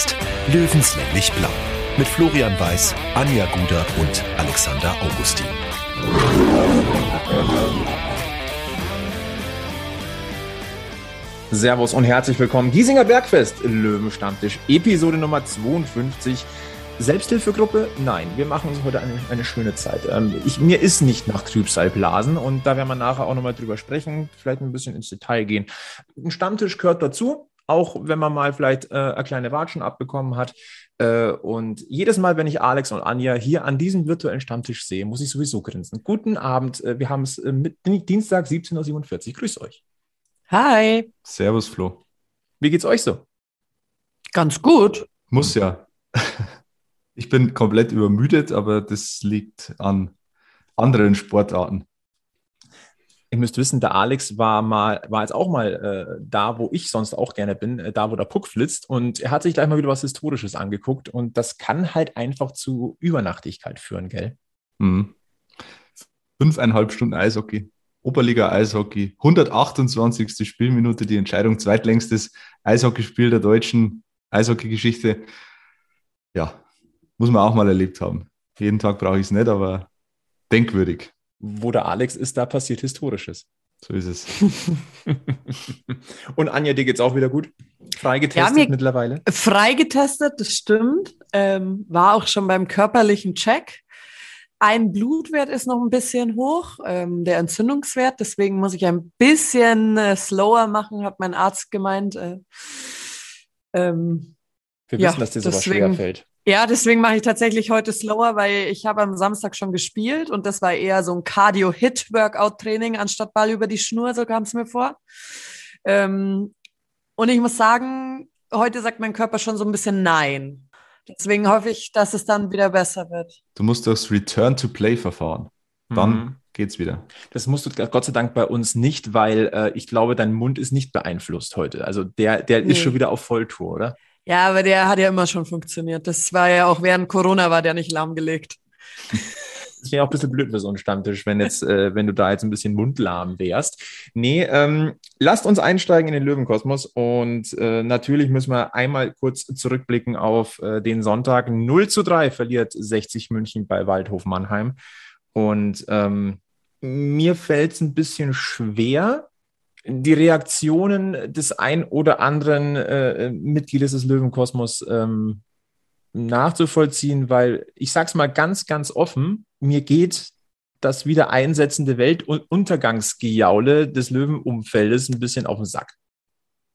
Bergfest. Löwenslänglich Blau. Mit Florian Weiß, Anja Guder und Alexander Augustin. Servus und herzlich willkommen. Giesinger Bergfest, Löwenstammtisch, Episode Nummer 52. Selbsthilfegruppe? Nein, wir machen uns heute eine, eine schöne Zeit. Ähm, ich, mir ist nicht nach Trübsalblasen und da werden wir nachher auch nochmal drüber sprechen, vielleicht ein bisschen ins Detail gehen. Ein Stammtisch gehört dazu, auch wenn man mal vielleicht äh, eine kleine Watschen abbekommen hat. Äh, und jedes Mal, wenn ich Alex und Anja hier an diesem virtuellen Stammtisch sehe, muss ich sowieso grinsen. Guten Abend, äh, wir haben es äh, Dienstag 17.47 Uhr. Grüß euch. Hi. Servus, Flo. Wie geht's euch so? Ganz gut. Muss ja. Ich bin komplett übermüdet, aber das liegt an anderen Sportarten. Ihr müsst wissen, der Alex war mal, war jetzt auch mal äh, da, wo ich sonst auch gerne bin, äh, da, wo der Puck flitzt. Und er hat sich gleich mal wieder was Historisches angeguckt. Und das kann halt einfach zu Übernachtigkeit führen, gell? Mhm. Fünfeinhalb Stunden Eishockey. Oberliga Eishockey, 128. Spielminute, die Entscheidung, zweitlängstes Eishockeyspiel der deutschen Eishockeygeschichte. Ja, muss man auch mal erlebt haben. Jeden Tag brauche ich es nicht, aber denkwürdig. Wo der Alex ist, da passiert Historisches. So ist es. Und Anja, dir geht's auch wieder gut? Freigetestet ja, mittlerweile? Freigetestet, das stimmt. Ähm, war auch schon beim körperlichen Check. Ein Blutwert ist noch ein bisschen hoch, ähm, der Entzündungswert. Deswegen muss ich ein bisschen äh, slower machen, hat mein Arzt gemeint. Äh, ähm, Wir wissen, ja, dass dir sowas schwer fällt. Ja, deswegen mache ich tatsächlich heute slower, weil ich habe am Samstag schon gespielt und das war eher so ein Cardio-Hit-Workout-Training anstatt Ball über die Schnur, so kam es mir vor. Ähm, und ich muss sagen, heute sagt mein Körper schon so ein bisschen Nein. Deswegen hoffe ich, dass es dann wieder besser wird. Du musst das Return-to-Play-Verfahren. Dann mhm. geht's wieder. Das musst du Gott sei Dank bei uns nicht, weil äh, ich glaube, dein Mund ist nicht beeinflusst heute. Also der, der nee. ist schon wieder auf Volltour, oder? Ja, aber der hat ja immer schon funktioniert. Das war ja auch während Corona war der nicht lahmgelegt. Das wäre auch ein bisschen blöd für so einen Stammtisch, wenn, jetzt, äh, wenn du da jetzt ein bisschen mundlahm wärst. Nee, ähm, lasst uns einsteigen in den Löwenkosmos und äh, natürlich müssen wir einmal kurz zurückblicken auf äh, den Sonntag. 0 zu 3 verliert 60 München bei Waldhof Mannheim. Und ähm, mir fällt es ein bisschen schwer, die Reaktionen des ein oder anderen äh, Mitgliedes des Löwenkosmos ähm, nachzuvollziehen, weil ich sage es mal ganz, ganz offen, mir geht das wieder einsetzende Weltuntergangsgejaule des Löwenumfeldes ein bisschen auf den Sack.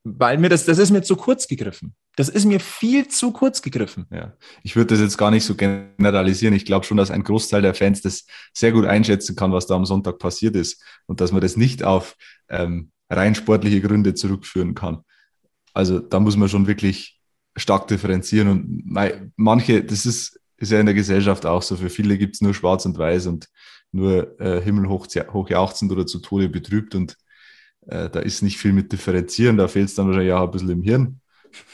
Weil mir das, das ist mir zu kurz gegriffen. Das ist mir viel zu kurz gegriffen. Ja, ich würde das jetzt gar nicht so generalisieren. Ich glaube schon, dass ein Großteil der Fans das sehr gut einschätzen kann, was da am Sonntag passiert ist und dass man das nicht auf ähm, rein sportliche Gründe zurückführen kann. Also da muss man schon wirklich stark differenzieren und manche, das ist, ist ja in der Gesellschaft auch so, für viele gibt es nur schwarz und weiß und nur äh, himmelhoch hochjauchzend oder zu Tode betrübt und äh, da ist nicht viel mit differenzieren, da fehlt es dann wahrscheinlich auch ein bisschen im Hirn,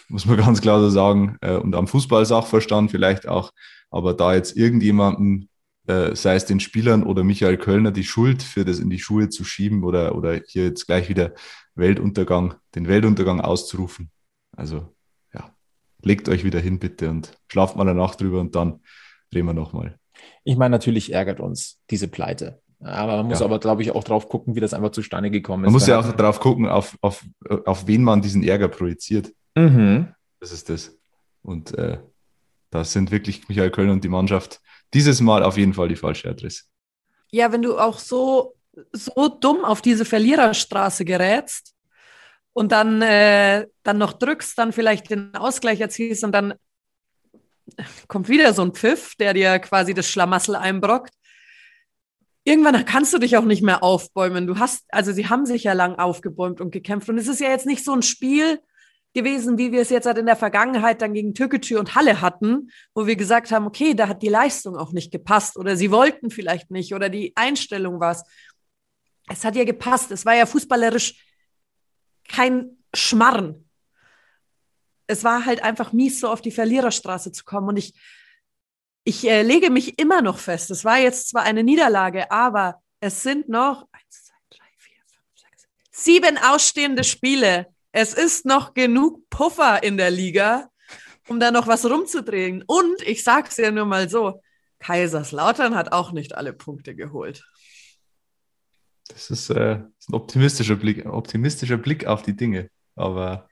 muss man ganz klar so sagen äh, und am Fußballsachverstand vielleicht auch, aber da jetzt irgendjemanden äh, sei es den Spielern oder Michael Kölner, die Schuld für das in die Schuhe zu schieben oder, oder hier jetzt gleich wieder Weltuntergang, den Weltuntergang auszurufen. Also legt euch wieder hin bitte und schlaft mal eine Nacht drüber und dann reden wir nochmal. Ich meine, natürlich ärgert uns diese Pleite. Aber man muss ja. aber, glaube ich, auch drauf gucken, wie das einfach zustande gekommen ist. Man muss ja auch drauf gucken, auf, auf, auf wen man diesen Ärger projiziert. Mhm. Das ist das. Und äh, da sind wirklich Michael Köln und die Mannschaft dieses Mal auf jeden Fall die falsche Adresse. Ja, wenn du auch so, so dumm auf diese Verliererstraße gerätst, und dann, äh, dann noch drückst, dann vielleicht den Ausgleich erzielst und dann kommt wieder so ein Pfiff, der dir quasi das Schlamassel einbrockt. Irgendwann kannst du dich auch nicht mehr aufbäumen. Du hast, also sie haben sich ja lang aufgebäumt und gekämpft. Und es ist ja jetzt nicht so ein Spiel gewesen, wie wir es jetzt halt in der Vergangenheit dann gegen Türkgücü und Halle hatten, wo wir gesagt haben, okay, da hat die Leistung auch nicht gepasst oder sie wollten vielleicht nicht oder die Einstellung war es. Es hat ja gepasst. Es war ja fußballerisch kein Schmarren. Es war halt einfach mies, so auf die Verliererstraße zu kommen. Und ich, ich äh, lege mich immer noch fest. Es war jetzt zwar eine Niederlage, aber es sind noch eins, zwei, drei, vier, fünf, sechs, sieben ausstehende Spiele. Es ist noch genug Puffer in der Liga, um da noch was rumzudrehen. Und ich sag's ja nur mal so, Kaiserslautern hat auch nicht alle Punkte geholt. Das ist, äh, ist ein optimistischer Blick, optimistischer Blick auf die Dinge. Aber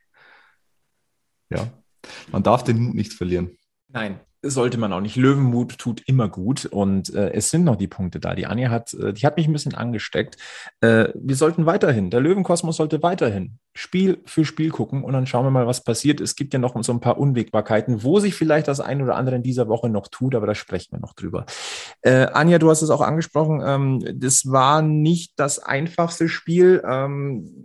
ja, man darf den Mut nicht verlieren. Nein, sollte man auch nicht. Löwenmut tut immer gut und äh, es sind noch die Punkte da. Die Anja hat, äh, die hat mich ein bisschen angesteckt. Äh, wir sollten weiterhin, der Löwenkosmos sollte weiterhin Spiel für Spiel gucken und dann schauen wir mal, was passiert. Es gibt ja noch so ein paar Unwägbarkeiten, wo sich vielleicht das ein oder andere in dieser Woche noch tut, aber da sprechen wir noch drüber. Äh, Anja, du hast es auch angesprochen, ähm, das war nicht das einfachste Spiel. Ähm,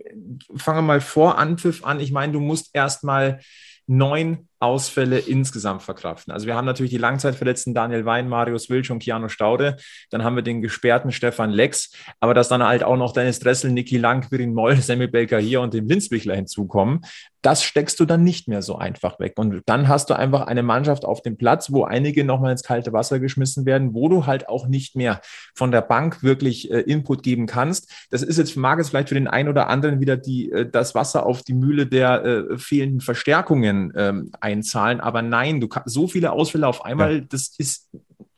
fangen wir mal vor Anpfiff an. Ich meine, du musst erst mal neun Ausfälle insgesamt verkraften. Also wir haben natürlich die Langzeitverletzten Daniel Wein, Marius Wilsch und Keanu Staude. Dann haben wir den gesperrten Stefan Lex. Aber dass dann halt auch noch Dennis Dressel, Niki Lang, Quirin Moll, Sammy Belker hier und den Winzbichler hinzukommen, das steckst du dann nicht mehr so einfach weg. Und dann hast du einfach eine Mannschaft auf dem Platz, wo einige nochmal ins kalte Wasser geschmissen werden, wo du halt auch nicht mehr von der Bank wirklich äh, Input geben kannst. Das ist jetzt, mag es vielleicht für den einen oder anderen wieder die, äh, das Wasser auf die Mühle der äh, fehlenden Verstärkungen ähm, einzahlen. Aber nein, du kannst so viele Ausfälle auf einmal, ja. das ist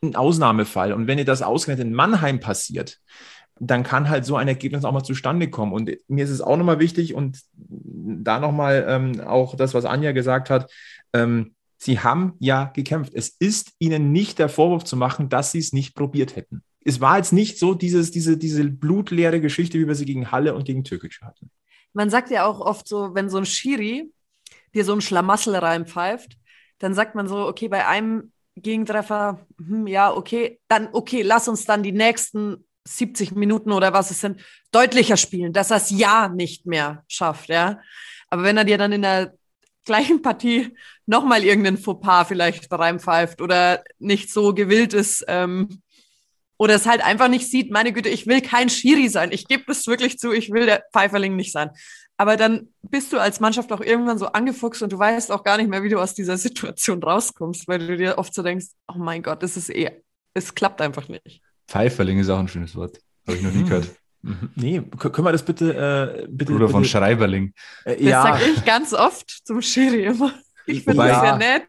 ein Ausnahmefall. Und wenn dir das ausgerechnet in Mannheim passiert, dann kann halt so ein Ergebnis auch mal zustande kommen. Und mir ist es auch nochmal wichtig und da nochmal ähm, auch das, was Anja gesagt hat, ähm, sie haben ja gekämpft. Es ist ihnen nicht der Vorwurf zu machen, dass sie es nicht probiert hätten. Es war jetzt nicht so dieses, diese, diese blutleere Geschichte, wie wir sie gegen Halle und gegen Türkic hatten. Man sagt ja auch oft so, wenn so ein Schiri dir so ein Schlamassel reinpfeift, dann sagt man so, okay, bei einem Gegentreffer, hm, ja, okay, dann, okay, lass uns dann die nächsten 70 Minuten oder was es sind, deutlicher spielen, dass er es ja nicht mehr schafft, ja. Aber wenn er dir dann in der gleichen Partie nochmal irgendeinen Fauxpas vielleicht reinpfeift oder nicht so gewillt ist, ähm, oder es halt einfach nicht sieht, meine Güte, ich will kein Schiri sein. Ich gebe es wirklich zu, ich will der Pfeiferling nicht sein. Aber dann bist du als Mannschaft auch irgendwann so angefuchst und du weißt auch gar nicht mehr, wie du aus dieser Situation rauskommst, weil du dir oft so denkst, oh mein Gott, das ist eh, es klappt einfach nicht. Pfeiferling ist auch ein schönes Wort. Habe ich noch nie hm. gehört. Mhm. Nee, können wir das bitte. Äh, bitte Bruder von Schreiberling. Äh, das ja. sage ich ganz oft zum Schiri immer. Ich finde das sehr nett.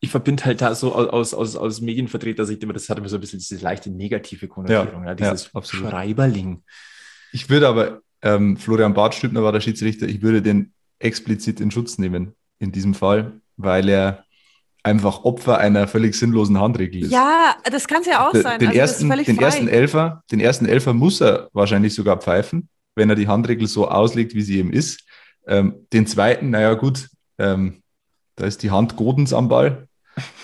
Ich verbinde halt da so aus, aus, aus Medienvertreter-Sicht immer, das hat immer so ein bisschen diese leichte negative Konnotierung, ja, ja dieses ja, Schreiberling. Ich würde aber, ähm, Florian Bartstübner war der Schiedsrichter, ich würde den explizit in Schutz nehmen in diesem Fall, weil er einfach Opfer einer völlig sinnlosen Handregel ist. Ja, das kann es ja auch sein. Den, also ersten, den ersten Elfer, den ersten Elfer muss er wahrscheinlich sogar pfeifen, wenn er die Handregel so auslegt, wie sie eben ist. Ähm, den zweiten, naja gut, ähm, da ist die Hand Godens am Ball.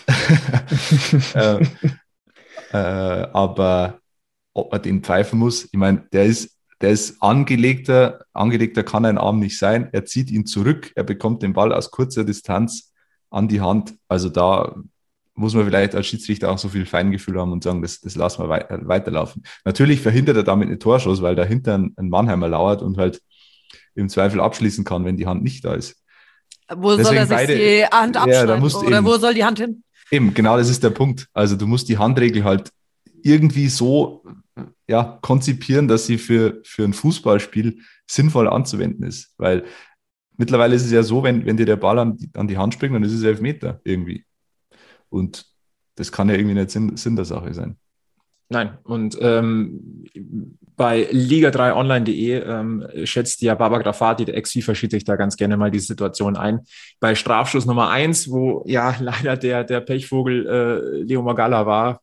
äh, äh, aber ob man den pfeifen muss, ich meine, der ist, der ist angelegter, angelegter kann ein Arm nicht sein. Er zieht ihn zurück, er bekommt den Ball aus kurzer Distanz an die Hand. Also da muss man vielleicht als Schiedsrichter auch so viel Feingefühl haben und sagen, das, das lassen wir wei weiterlaufen. Natürlich verhindert er damit eine Torschuss, weil dahinter ein, ein Mannheimer lauert und halt im Zweifel abschließen kann, wenn die Hand nicht da ist. Wo Deswegen soll er sich beide, die Hand abschneiden? Ja, oder eben, wo soll die Hand hin? Eben, genau das ist der Punkt. Also du musst die Handregel halt irgendwie so ja, konzipieren, dass sie für, für ein Fußballspiel sinnvoll anzuwenden ist. Weil mittlerweile ist es ja so, wenn, wenn dir der Ball an die, an die Hand springt, dann ist es Elfmeter irgendwie. Und das kann ja irgendwie nicht Sinn, Sinn der Sache sein. Nein, und ähm, bei liga3online.de ähm, schätzt ja Baba Grafati, der Ex-FIFA-Schiedsrichter, ganz gerne mal die Situation ein. Bei Strafschuss Nummer eins, wo ja leider der, der Pechvogel äh, Leo Magala war,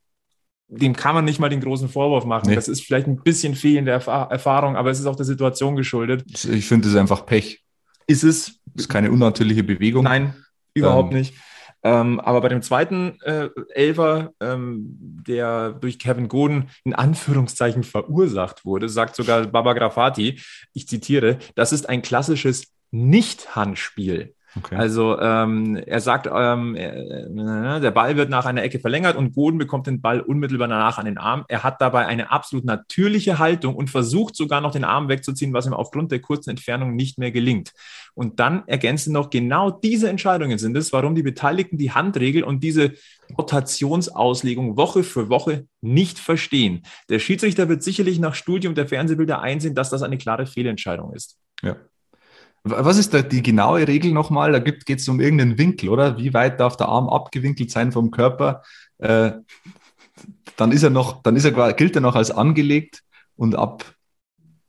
dem kann man nicht mal den großen Vorwurf machen. Nee. Das ist vielleicht ein bisschen fehlende Erf Erfahrung, aber es ist auch der Situation geschuldet. Ich finde, es einfach Pech. Ist es. Ist keine unnatürliche Bewegung. Nein, überhaupt ähm, nicht. Ähm, aber bei dem zweiten äh, Elfer, ähm, der durch Kevin Goden in Anführungszeichen verursacht wurde, sagt sogar Baba Grafati, ich zitiere, das ist ein klassisches Nicht-Handspiel. Okay. Also ähm, er sagt, ähm, äh, der Ball wird nach einer Ecke verlängert und Boden bekommt den Ball unmittelbar danach an den Arm. Er hat dabei eine absolut natürliche Haltung und versucht sogar noch den Arm wegzuziehen, was ihm aufgrund der kurzen Entfernung nicht mehr gelingt. Und dann ergänzen noch genau diese Entscheidungen sind es, warum die Beteiligten die Handregel und diese Rotationsauslegung Woche für Woche nicht verstehen. Der Schiedsrichter wird sicherlich nach Studium der Fernsehbilder einsehen, dass das eine klare Fehlentscheidung ist. Ja. Was ist da die genaue Regel nochmal? Da geht es um irgendeinen Winkel, oder? Wie weit darf der Arm abgewinkelt sein vom Körper? Äh, dann ist er noch, dann ist er, gilt er noch als angelegt und ab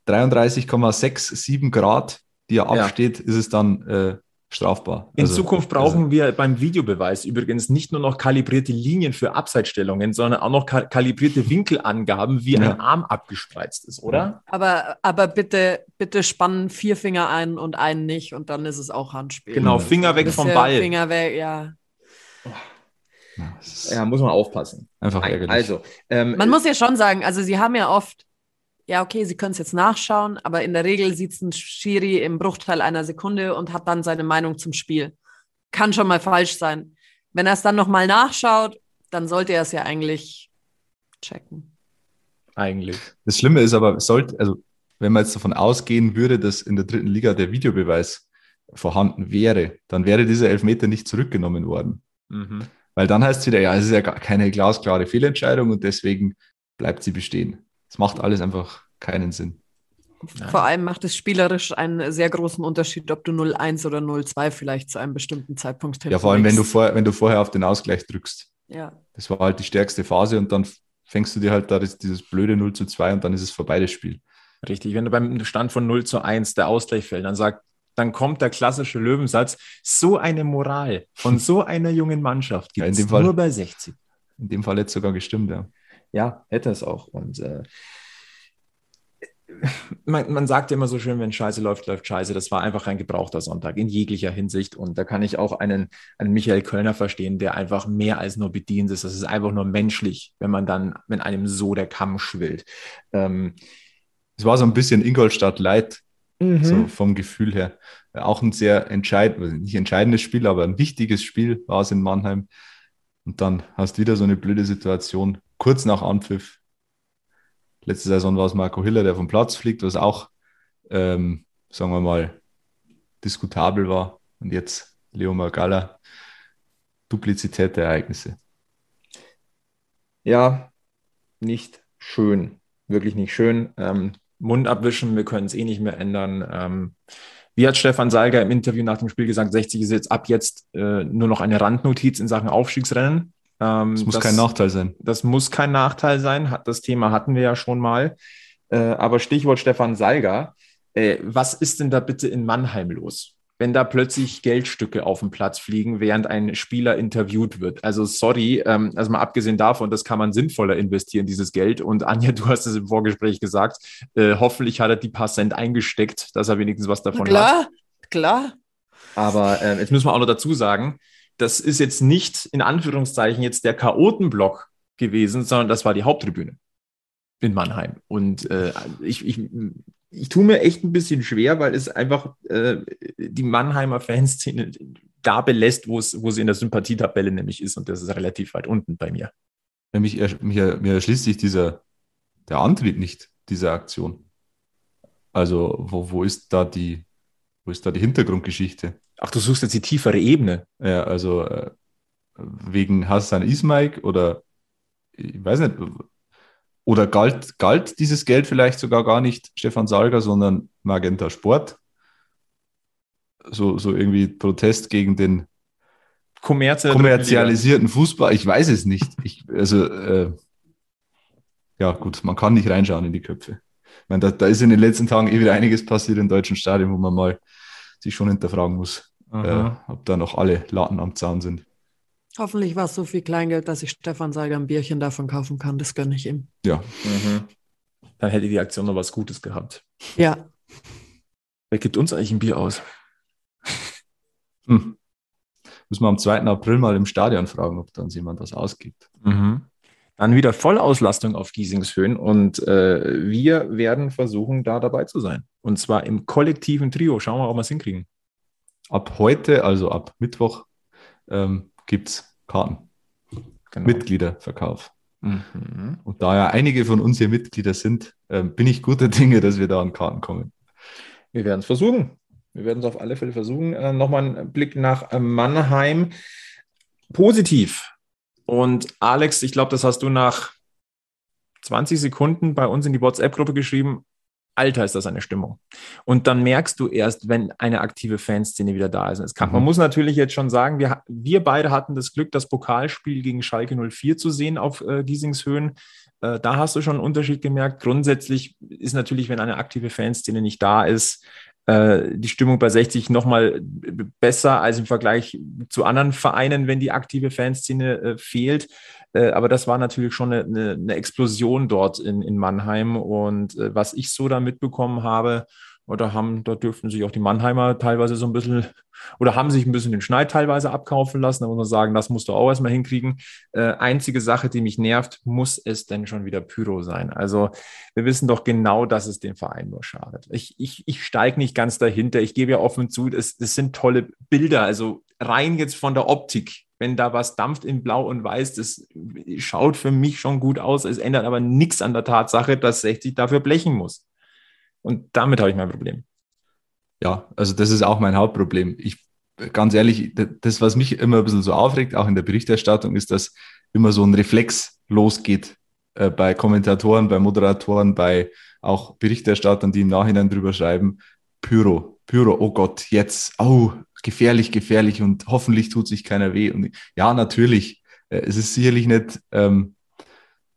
33,67 Grad, die er Ja. absteht, ist es dann äh, strafbar. In Also, Zukunft brauchen also, wir beim Videobeweis übrigens nicht nur noch kalibrierte Linien für Abseitsstellungen, sondern auch noch ka kalibrierte Winkelangaben, wie Ja. ein Arm abgespreizt ist, oder? Aber, aber bitte, bitte spannen vier Finger ein und einen nicht und dann ist es auch Handspiel. Genau. Finger weg vom Ball. Finger weg, ja. Ja, muss man aufpassen. einfach ärgerlich. Also, ähm, Man muss ja schon sagen, also sie haben ja oft, ja, okay, sie können es jetzt nachschauen, aber in der Regel sieht es ein Schiri im Bruchteil einer Sekunde und hat dann seine Meinung zum Spiel. Kann schon mal falsch sein. Wenn er es dann nochmal nachschaut, dann sollte er es ja eigentlich checken. eigentlich. Das Schlimme ist aber, sollte, also wenn man jetzt davon ausgehen würde, dass in der dritten Liga der Videobeweis vorhanden wäre, dann wäre dieser Elfmeter nicht zurückgenommen worden. Mhm. Weil dann heißt es wieder, ja, es ist ja gar keine glasklare Fehlentscheidung und deswegen bleibt sie bestehen. Es macht alles einfach keinen Sinn. Nein. Vor allem macht es spielerisch einen sehr großen Unterschied, ob du 0-1 oder 0-2 vielleicht zu einem bestimmten Zeitpunkt Ja, vor allem, wenn du, hinlegst. vor, wenn du vorher auf den Ausgleich drückst. Ja. Das war halt die stärkste Phase und dann fängst du dir halt da das, dieses blöde 0 zu 2 und dann ist es vorbei, das Spiel. Richtig, wenn du beim Stand von 0 zu 1 der Ausgleich fällt, dann sagt, dann kommt der klassische Löwensatz, so eine Moral von so einer jungen Mannschaft Ja, gibt in es dem Fall- nur bei 60. In dem Fall jetzt sogar gestimmt, ja. Ja, hätte es auch. Und äh, man, man sagt ja immer so schön, wenn Scheiße läuft, läuft Scheiße. Das war einfach ein gebrauchter Sonntag in jeglicher Hinsicht. Und da kann ich auch einen, einen Michael Kölner verstehen, der einfach mehr als nur bedient ist. Das ist einfach nur menschlich, wenn man dann, wenn einem so der Kamm schwillt. Ähm, Es war so ein bisschen Ingolstadt Light, Mhm. so vom Gefühl her. Auch ein sehr entscheidend, nicht entscheidendes Spiel, aber ein wichtiges Spiel war es in Mannheim. Und dann hast du wieder so eine blöde Situation, kurz nach Anpfiff. Letzte Saison war es Marco Hiller, der vom Platz fliegt, was auch, ähm, sagen wir mal, diskutabel war. Und jetzt Leo Magalla, Duplizität der Ereignisse. Ja, nicht schön. Wirklich nicht schön. Ähm, Mund abwischen, wir können es eh nicht mehr ändern. Ähm, wie hat Stefan Salger im Interview nach dem Spiel gesagt, 60 ist jetzt ab jetzt äh, nur noch eine Randnotiz in Sachen Aufstiegsrennen. Ähm, Das muss kein Nachteil sein. Das muss kein Nachteil sein. Das Thema hatten wir ja schon mal. Äh, aber Stichwort Stefan Salger. Äh, was ist denn da bitte in Mannheim los? Wenn da plötzlich Geldstücke auf den Platz fliegen, während ein Spieler interviewt wird. Also sorry, ähm, also mal abgesehen davon, das kann man sinnvoller investieren, dieses Geld. Und Anja, du hast es im Vorgespräch gesagt, äh, hoffentlich hat er die paar Cent eingesteckt, dass er wenigstens was davon hat. klar, klar. Aber äh, jetzt müssen wir auch noch dazu sagen, das ist jetzt nicht in Anführungszeichen jetzt der Chaotenblock gewesen, sondern das war die Haupttribüne in Mannheim. Und äh, ich, ich, ich tue mir echt ein bisschen schwer, weil es einfach äh, die Mannheimer Fanszene da belässt, wo es, wo sie in der Sympathietabelle nämlich ist. Und das ist relativ weit unten bei mir. Ja, Mich, ersch- mich, er- mir erschließt sich dieser, der Antrieb nicht dieser Aktion. Also, wo, wo ist da die, wo ist da die Hintergrundgeschichte? Ach, du suchst jetzt die tiefere Ebene. Ja, also äh, wegen Hassan Ismaik oder ich weiß nicht, oder galt, galt dieses Geld vielleicht sogar gar nicht Stefan Salger, sondern Magenta Sport? So, so irgendwie Protest gegen den Kommerz in der dritten kommerzialisierten Fußball. Ich weiß es nicht. Ich, also, äh, ja, gut, man kann nicht reinschauen in die Köpfe. Ich meine, da, da ist in den letzten Tagen eh wieder einiges passiert im deutschen Stadion, wo man mal sich schon hinterfragen muss, äh, ob da noch alle Latten am Zaun sind. Hoffentlich war es so viel Kleingeld, dass ich Stefan Seiger ein Bierchen davon kaufen kann. Das gönne ich ihm. Ja, Mhm. Dann hätte die Aktion noch was Gutes gehabt. Ja. Wer gibt uns eigentlich ein Bier aus? hm. müssen wir am 2. April mal im Stadion fragen, ob da uns jemand was ausgibt. Mhm. Dann wieder Vollauslastung auf Giesingshöhen und äh, wir werden versuchen, da dabei zu sein. Und zwar im kollektiven Trio. Schauen wir, ob wir es hinkriegen. Ab heute, also ab Mittwoch, ähm, gibt es Karten, Genau. Mitgliederverkauf. Mhm. Und da ja einige von uns hier Mitglieder sind, ähm, bin ich guter Dinge, dass wir da an Karten kommen. Wir werden es versuchen. Wir werden es auf alle Fälle versuchen. Äh, Nochmal ein Blick nach äh, Mannheim. Positiv. Und Alex, ich glaube, das hast du nach 20 Sekunden bei uns in die WhatsApp-Gruppe geschrieben. Alter, ist das eine Stimmung. Und dann merkst du erst, wenn eine aktive Fanszene wieder da ist. Kann, mhm. Man muss natürlich jetzt schon sagen, wir, wir beide hatten das Glück, das Pokalspiel gegen Schalke 04 zu sehen auf äh, Giesingshöhen. Äh, da hast du schon einen Unterschied gemerkt. Grundsätzlich ist natürlich, wenn eine aktive Fanszene nicht da ist, die Stimmung bei 60 nochmal besser als im Vergleich zu anderen Vereinen, wenn die aktive Fanszene äh, fehlt. Äh, aber das war natürlich schon eine, eine, Explosion dort in, in Mannheim. Und äh, was ich so da mitbekommen habe, oder haben, da dürften sich auch die Mannheimer teilweise so ein bisschen oder haben sich ein bisschen den Schneid teilweise abkaufen lassen. Da muss man sagen, das musst du auch erstmal hinkriegen. Äh, einzige Sache, die mich nervt, muss es denn schon wieder Pyro sein? Also wir wissen doch genau, dass es dem Verein nur schadet. Ich, ich, ich steige nicht ganz dahinter. Ich gebe ja offen zu, es, es sind tolle Bilder. Also rein jetzt von der Optik wenn da was dampft in Blau und Weiß, das schaut für mich schon gut aus. Es ändert aber nichts an der Tatsache, dass 60 dafür blechen muss. Und damit habe ich mein Problem. Ja, also das ist auch mein Hauptproblem. Ich, ganz ehrlich, das, was mich immer ein bisschen so aufregt, auch in der Berichterstattung, ist, dass immer so ein Reflex losgeht äh, bei Kommentatoren, bei Moderatoren, bei auch Berichterstattern, die im Nachhinein drüber schreiben. Pyro, Pyro, oh Gott, jetzt, oh, gefährlich, gefährlich und hoffentlich tut sich keiner weh. Und ja, natürlich, äh, es ist sicherlich nicht ähm,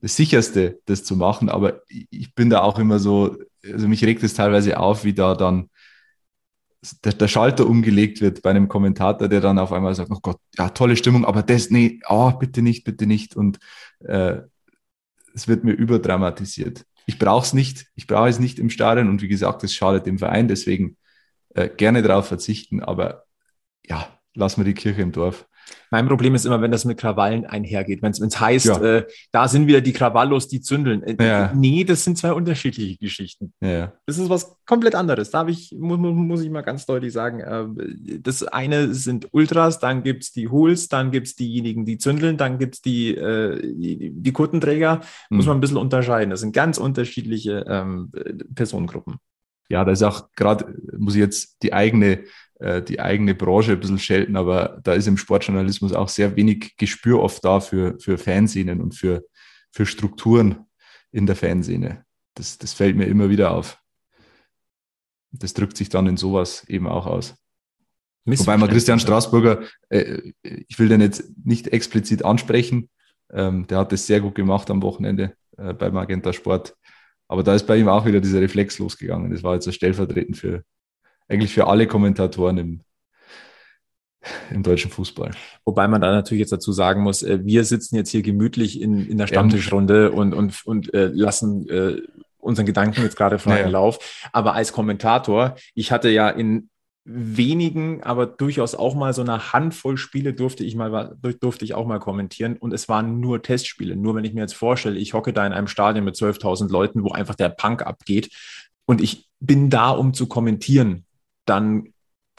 das sicherste, das zu machen, aber ich bin da auch immer so, also mich regt es teilweise auf, wie da dann der, der, Schalter umgelegt wird bei einem Kommentator, der dann auf einmal sagt, oh Gott, ja, tolle Stimmung, aber das, nee, oh, bitte nicht, bitte nicht. Und äh, es wird mir überdramatisiert. Ich brauche es nicht, ich brauche es nicht im Stadion und wie gesagt, es schadet dem Verein, deswegen äh, gerne darauf verzichten, aber ja, lassen wir die Kirche im Dorf. Mein Problem ist immer, wenn das mit Krawallen einhergeht. Wenn es heißt, ja. äh, da sind wieder die Krawallos, die zündeln. Äh, ja. Nee, das sind zwei unterschiedliche Geschichten. Ja. Das ist was komplett anderes. Da ich, muss, muss ich mal ganz deutlich sagen, äh, das eine sind Ultras, dann gibt es die Hools, dann gibt es diejenigen, die zündeln, dann gibt es die, äh, die, die Kuttenträger. Mhm. Muss man ein bisschen unterscheiden. Das sind ganz unterschiedliche ähm, Personengruppen. Ja, da ist auch gerade, muss ich jetzt die eigene die eigene Branche ein bisschen schelten, aber da ist im Sportjournalismus auch sehr wenig Gespür oft da für, für Fanszenen und für, für Strukturen in der Fanszene. Das, das fällt mir immer wieder auf. Das drückt sich dann in sowas eben auch aus. Wobei man Christian Straßburger, äh, ich will den jetzt nicht explizit ansprechen, ähm, der hat das sehr gut gemacht am Wochenende äh, bei Magenta Sport. Aber da ist bei ihm auch wieder dieser Reflex losgegangen. Das war jetzt stellvertretend für, eigentlich für alle Kommentatoren im, im deutschen Fußball. Wobei man da natürlich jetzt dazu sagen muss, äh, wir sitzen jetzt hier gemütlich in, in der Stammtischrunde und, und, und äh, lassen äh, unseren Gedanken jetzt gerade freien naja. Lauf. Aber als Kommentator, ich hatte ja in wenigen, aber durchaus auch mal so eine Handvoll Spiele durfte ich mal durfte ich auch mal kommentieren und es waren nur Testspiele. Nur wenn ich mir jetzt vorstelle, ich hocke da in einem Stadion mit 12.000 Leuten, wo einfach der Punk abgeht und ich bin da, um zu kommentieren dann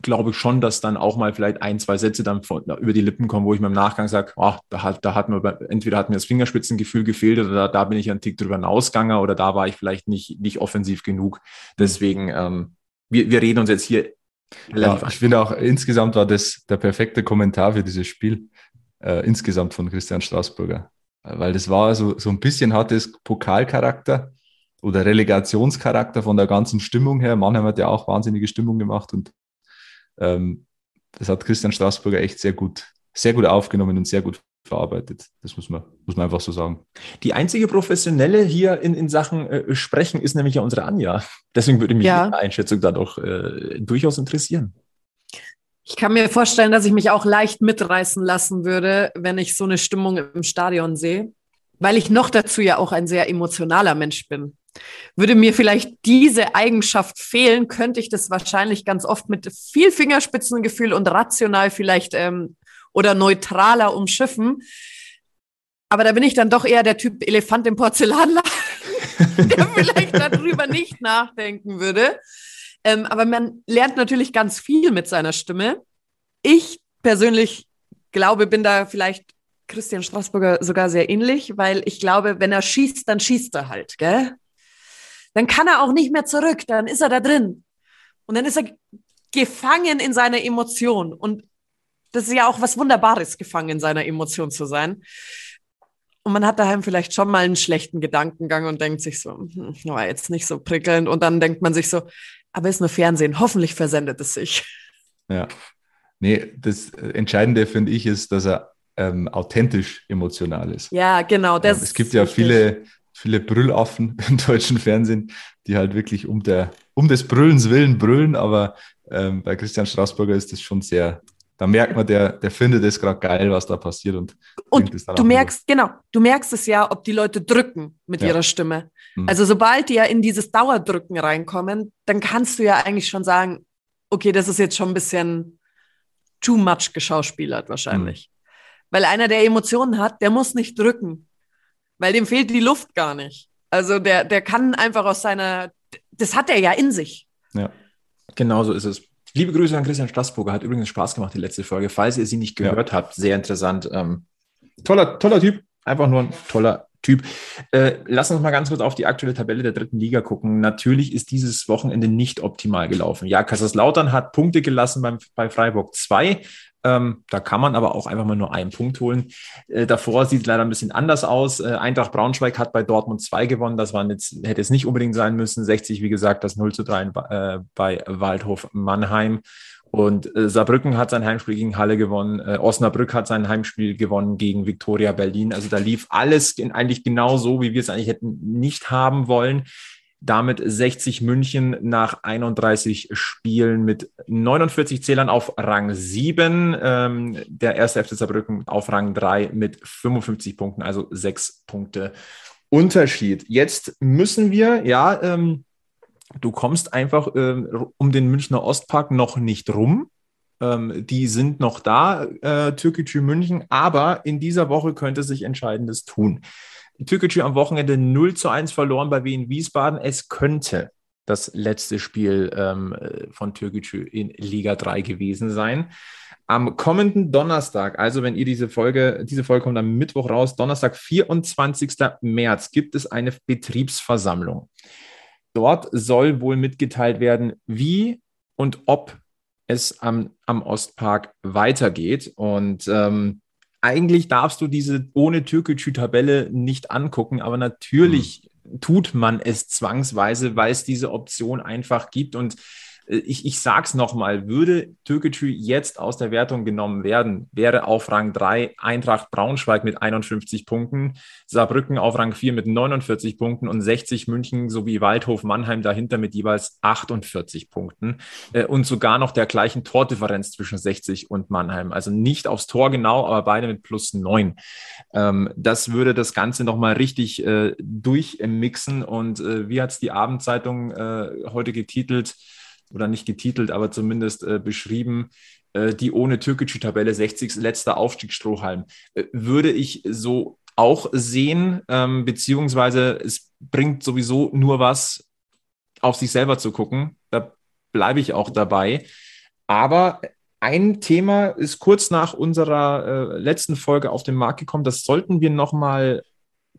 glaube ich schon, dass dann auch mal vielleicht ein, zwei Sätze dann von, über die Lippen kommen, wo ich mir im Nachgang sage, ach, da hat, da hat mir, entweder hat mir das Fingerspitzengefühl gefehlt oder da, da bin ich einen Tick drüber hinausgegangen oder da war ich vielleicht nicht, nicht offensiv genug. Deswegen, ähm, wir, wir reden uns jetzt hier ja, Ich finde auch, insgesamt war das der perfekte Kommentar für dieses Spiel, äh, insgesamt von Christian Straßburger. Weil das war so, so ein bisschen hat es Pokalcharakter, oder Relegationscharakter von der ganzen Stimmung her. Mannheim hat ja auch wahnsinnige Stimmung gemacht und ähm, das hat Christian Straßburger echt sehr gut, sehr gut aufgenommen und sehr gut verarbeitet. Das muss man, muss man einfach so sagen. Die einzige Professionelle hier in, in Sachen äh, Sprechen ist nämlich ja unsere Anja. Deswegen würde mich ja. Ihre Einschätzung da doch äh, durchaus interessieren. Ich kann mir vorstellen, dass ich mich auch leicht mitreißen lassen würde, wenn ich so eine Stimmung im Stadion sehe, weil ich noch dazu ja auch ein sehr emotionaler Mensch bin. Würde mir vielleicht diese Eigenschaft fehlen, könnte ich das wahrscheinlich ganz oft mit viel Fingerspitzengefühl und rational vielleicht ähm, oder neutraler umschiffen. Aber da bin ich dann doch eher der Typ Elefant im Porzellanladen, der vielleicht darüber nicht nachdenken würde. Ähm, aber man lernt natürlich ganz viel mit seiner Stimme. Ich persönlich glaube, bin da vielleicht Christian Straßburger sogar sehr ähnlich, weil ich glaube, wenn er schießt, dann schießt er halt, gell? Dann kann er auch nicht mehr zurück, dann ist er da drin. Und dann ist er gefangen in seiner Emotion. Und das ist ja auch was Wunderbares, gefangen in seiner Emotion zu sein. und man hat daheim vielleicht schon mal einen schlechten Gedankengang und denkt sich so, hm, war jetzt nicht so prickelnd. Und dann denkt man sich so, aber ist nur Fernsehen, hoffentlich versendet es sich. Ja. Nee, das Entscheidende finde ich ist, dass er ähm, authentisch emotional ist. Ja, genau. Das ähm, es gibt ja viele, viele Brüllaffen im deutschen Fernsehen, die halt wirklich um, der, um des Brüllens willen brüllen, aber ähm, bei Christian Straßburger ist das schon sehr, da merkt man, der, der findet es gerade geil, was da passiert. Und, und du merkst, über. genau, du merkst es ja, ob die Leute drücken mit ja. ihrer Stimme. Mhm. Also sobald die ja in dieses Dauerdrücken reinkommen, dann kannst du ja eigentlich schon sagen, okay, das ist jetzt schon ein bisschen too much geschauspielert wahrscheinlich. Mhm. Weil einer, der Emotionen hat, der muss nicht drücken, weil dem fehlt die Luft gar nicht. Also der, der kann einfach aus seiner, das hat er ja in sich. Ja, genau so ist es. Liebe Grüße an Christian Straßburger, hat übrigens Spaß gemacht, die letzte Folge. Falls ihr sie nicht gehört ja. habt, sehr interessant. Ähm, toller, toller Typ, einfach nur ein toller Typ. Äh, lass uns mal ganz kurz auf die aktuelle Tabelle der dritten Liga gucken. Natürlich ist dieses Wochenende nicht optimal gelaufen. Ja, Kaiserslautern hat Punkte gelassen beim, bei Freiburg 2. Ähm, da kann man aber auch einfach mal nur einen Punkt holen. Äh, davor sieht es leider ein bisschen anders aus. Äh, Eintracht Braunschweig hat bei Dortmund 2 gewonnen. Das waren jetzt, hätte es nicht unbedingt sein müssen. 60, wie gesagt, das 0 zu 3 äh, bei Waldhof Mannheim. Und äh, Saarbrücken hat sein Heimspiel gegen Halle gewonnen. Äh, Osnabrück hat sein Heimspiel gewonnen gegen Viktoria Berlin. Also da lief alles in, eigentlich genau so, wie wir es eigentlich hätten nicht haben wollen. Damit 60 München nach 31 Spielen mit 49 Zählern auf Rang 7. Ähm, der erste FC Saarbrücken auf Rang 3 mit 55 Punkten, also sechs Punkte Unterschied. Jetzt müssen wir, ja, ähm, du kommst einfach ähm, um den Münchner Ostpark noch nicht rum. Ähm, die sind noch da, äh, Türkgücü München, aber in dieser Woche könnte sich Entscheidendes tun. Türkgücü am Wochenende 0 zu 1 verloren bei Wien Wiesbaden. Es könnte das letzte Spiel ähm, von Türkgücü in Liga 3 gewesen sein. Am kommenden Donnerstag, also wenn ihr diese Folge, diese Folge kommt am Mittwoch raus, Donnerstag, 24. März, gibt es eine Betriebsversammlung. Dort soll wohl mitgeteilt werden, wie und ob es am, am Ostpark weitergeht. Und ähm, eigentlich darfst du diese ohne Türkgücü-Tabelle nicht angucken, aber natürlich mhm. tut man es zwangsweise, weil es diese Option einfach gibt. Und ich, ich sage es nochmal, würde Türkgücü jetzt aus der Wertung genommen werden, wäre auf Rang 3 Eintracht Braunschweig mit 51 Punkten, Saarbrücken auf Rang 4 mit 49 Punkten und 60 München sowie Waldhof Mannheim dahinter mit jeweils 48 Punkten äh, und sogar noch der gleichen Tordifferenz zwischen 60 und Mannheim. Also nicht aufs Tor genau, aber beide mit plus 9. Ähm, das würde das Ganze nochmal richtig äh, durchmixen und äh, wie hat es die Abendzeitung heute getitelt? Oder nicht getitelt, aber zumindest äh, beschrieben, äh, die ohne türkische Tabelle 60. letzter Aufstiegsstrohhalm. Äh, würde ich so auch sehen, ähm, beziehungsweise es bringt sowieso nur was, auf sich selber zu gucken. Da bleibe ich auch dabei. Aber ein Thema ist kurz nach unserer äh, letzten Folge auf den Markt gekommen. Das sollten wir nochmal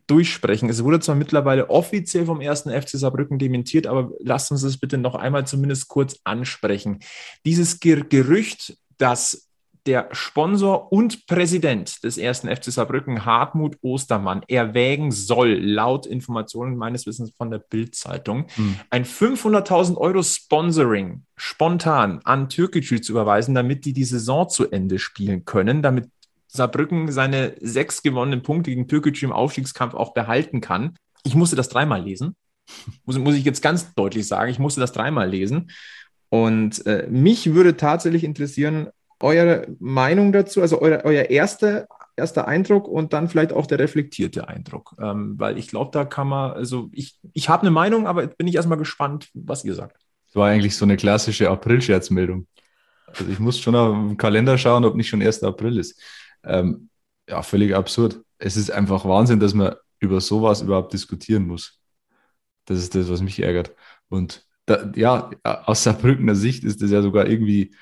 durchsprechen. Es wurde zwar mittlerweile offiziell vom ersten FC Saarbrücken dementiert, aber lasst uns das bitte noch einmal zumindest kurz ansprechen. Dieses Gerücht, dass der Sponsor und Präsident des ersten FC Saarbrücken, Hartmut Ostermann, erwägen soll, laut Informationen meines Wissens von der Bild-Zeitung, hm. ein 500.000 Euro Sponsoring spontan an Türkgücü zu überweisen, damit die die Saison zu Ende spielen können, damit Saarbrücken seine sechs gewonnenen Punkte gegen Türkgücü im Aufstiegskampf auch behalten kann. Ich musste das dreimal lesen. Muss, muss ich jetzt ganz deutlich sagen. Ich musste das dreimal lesen. Und äh, mich würde tatsächlich interessieren, eure Meinung dazu, also euer, euer erster, erster Eindruck und dann vielleicht auch der reflektierte Eindruck. Ähm, weil ich glaube, da kann man, also ich, ich habe eine Meinung, aber bin ich erstmal gespannt, was ihr sagt. Das war eigentlich so eine klassische April-Scherzmeldung. Also ich muss schon auf den Kalender schauen, ob nicht schon 1. April ist. Ähm, ja, völlig absurd. Es ist einfach Wahnsinn, dass man über sowas überhaupt diskutieren muss. Das ist das, was mich ärgert. Und da, ja, aus Saarbrückener Sicht ist es ja sogar irgendwie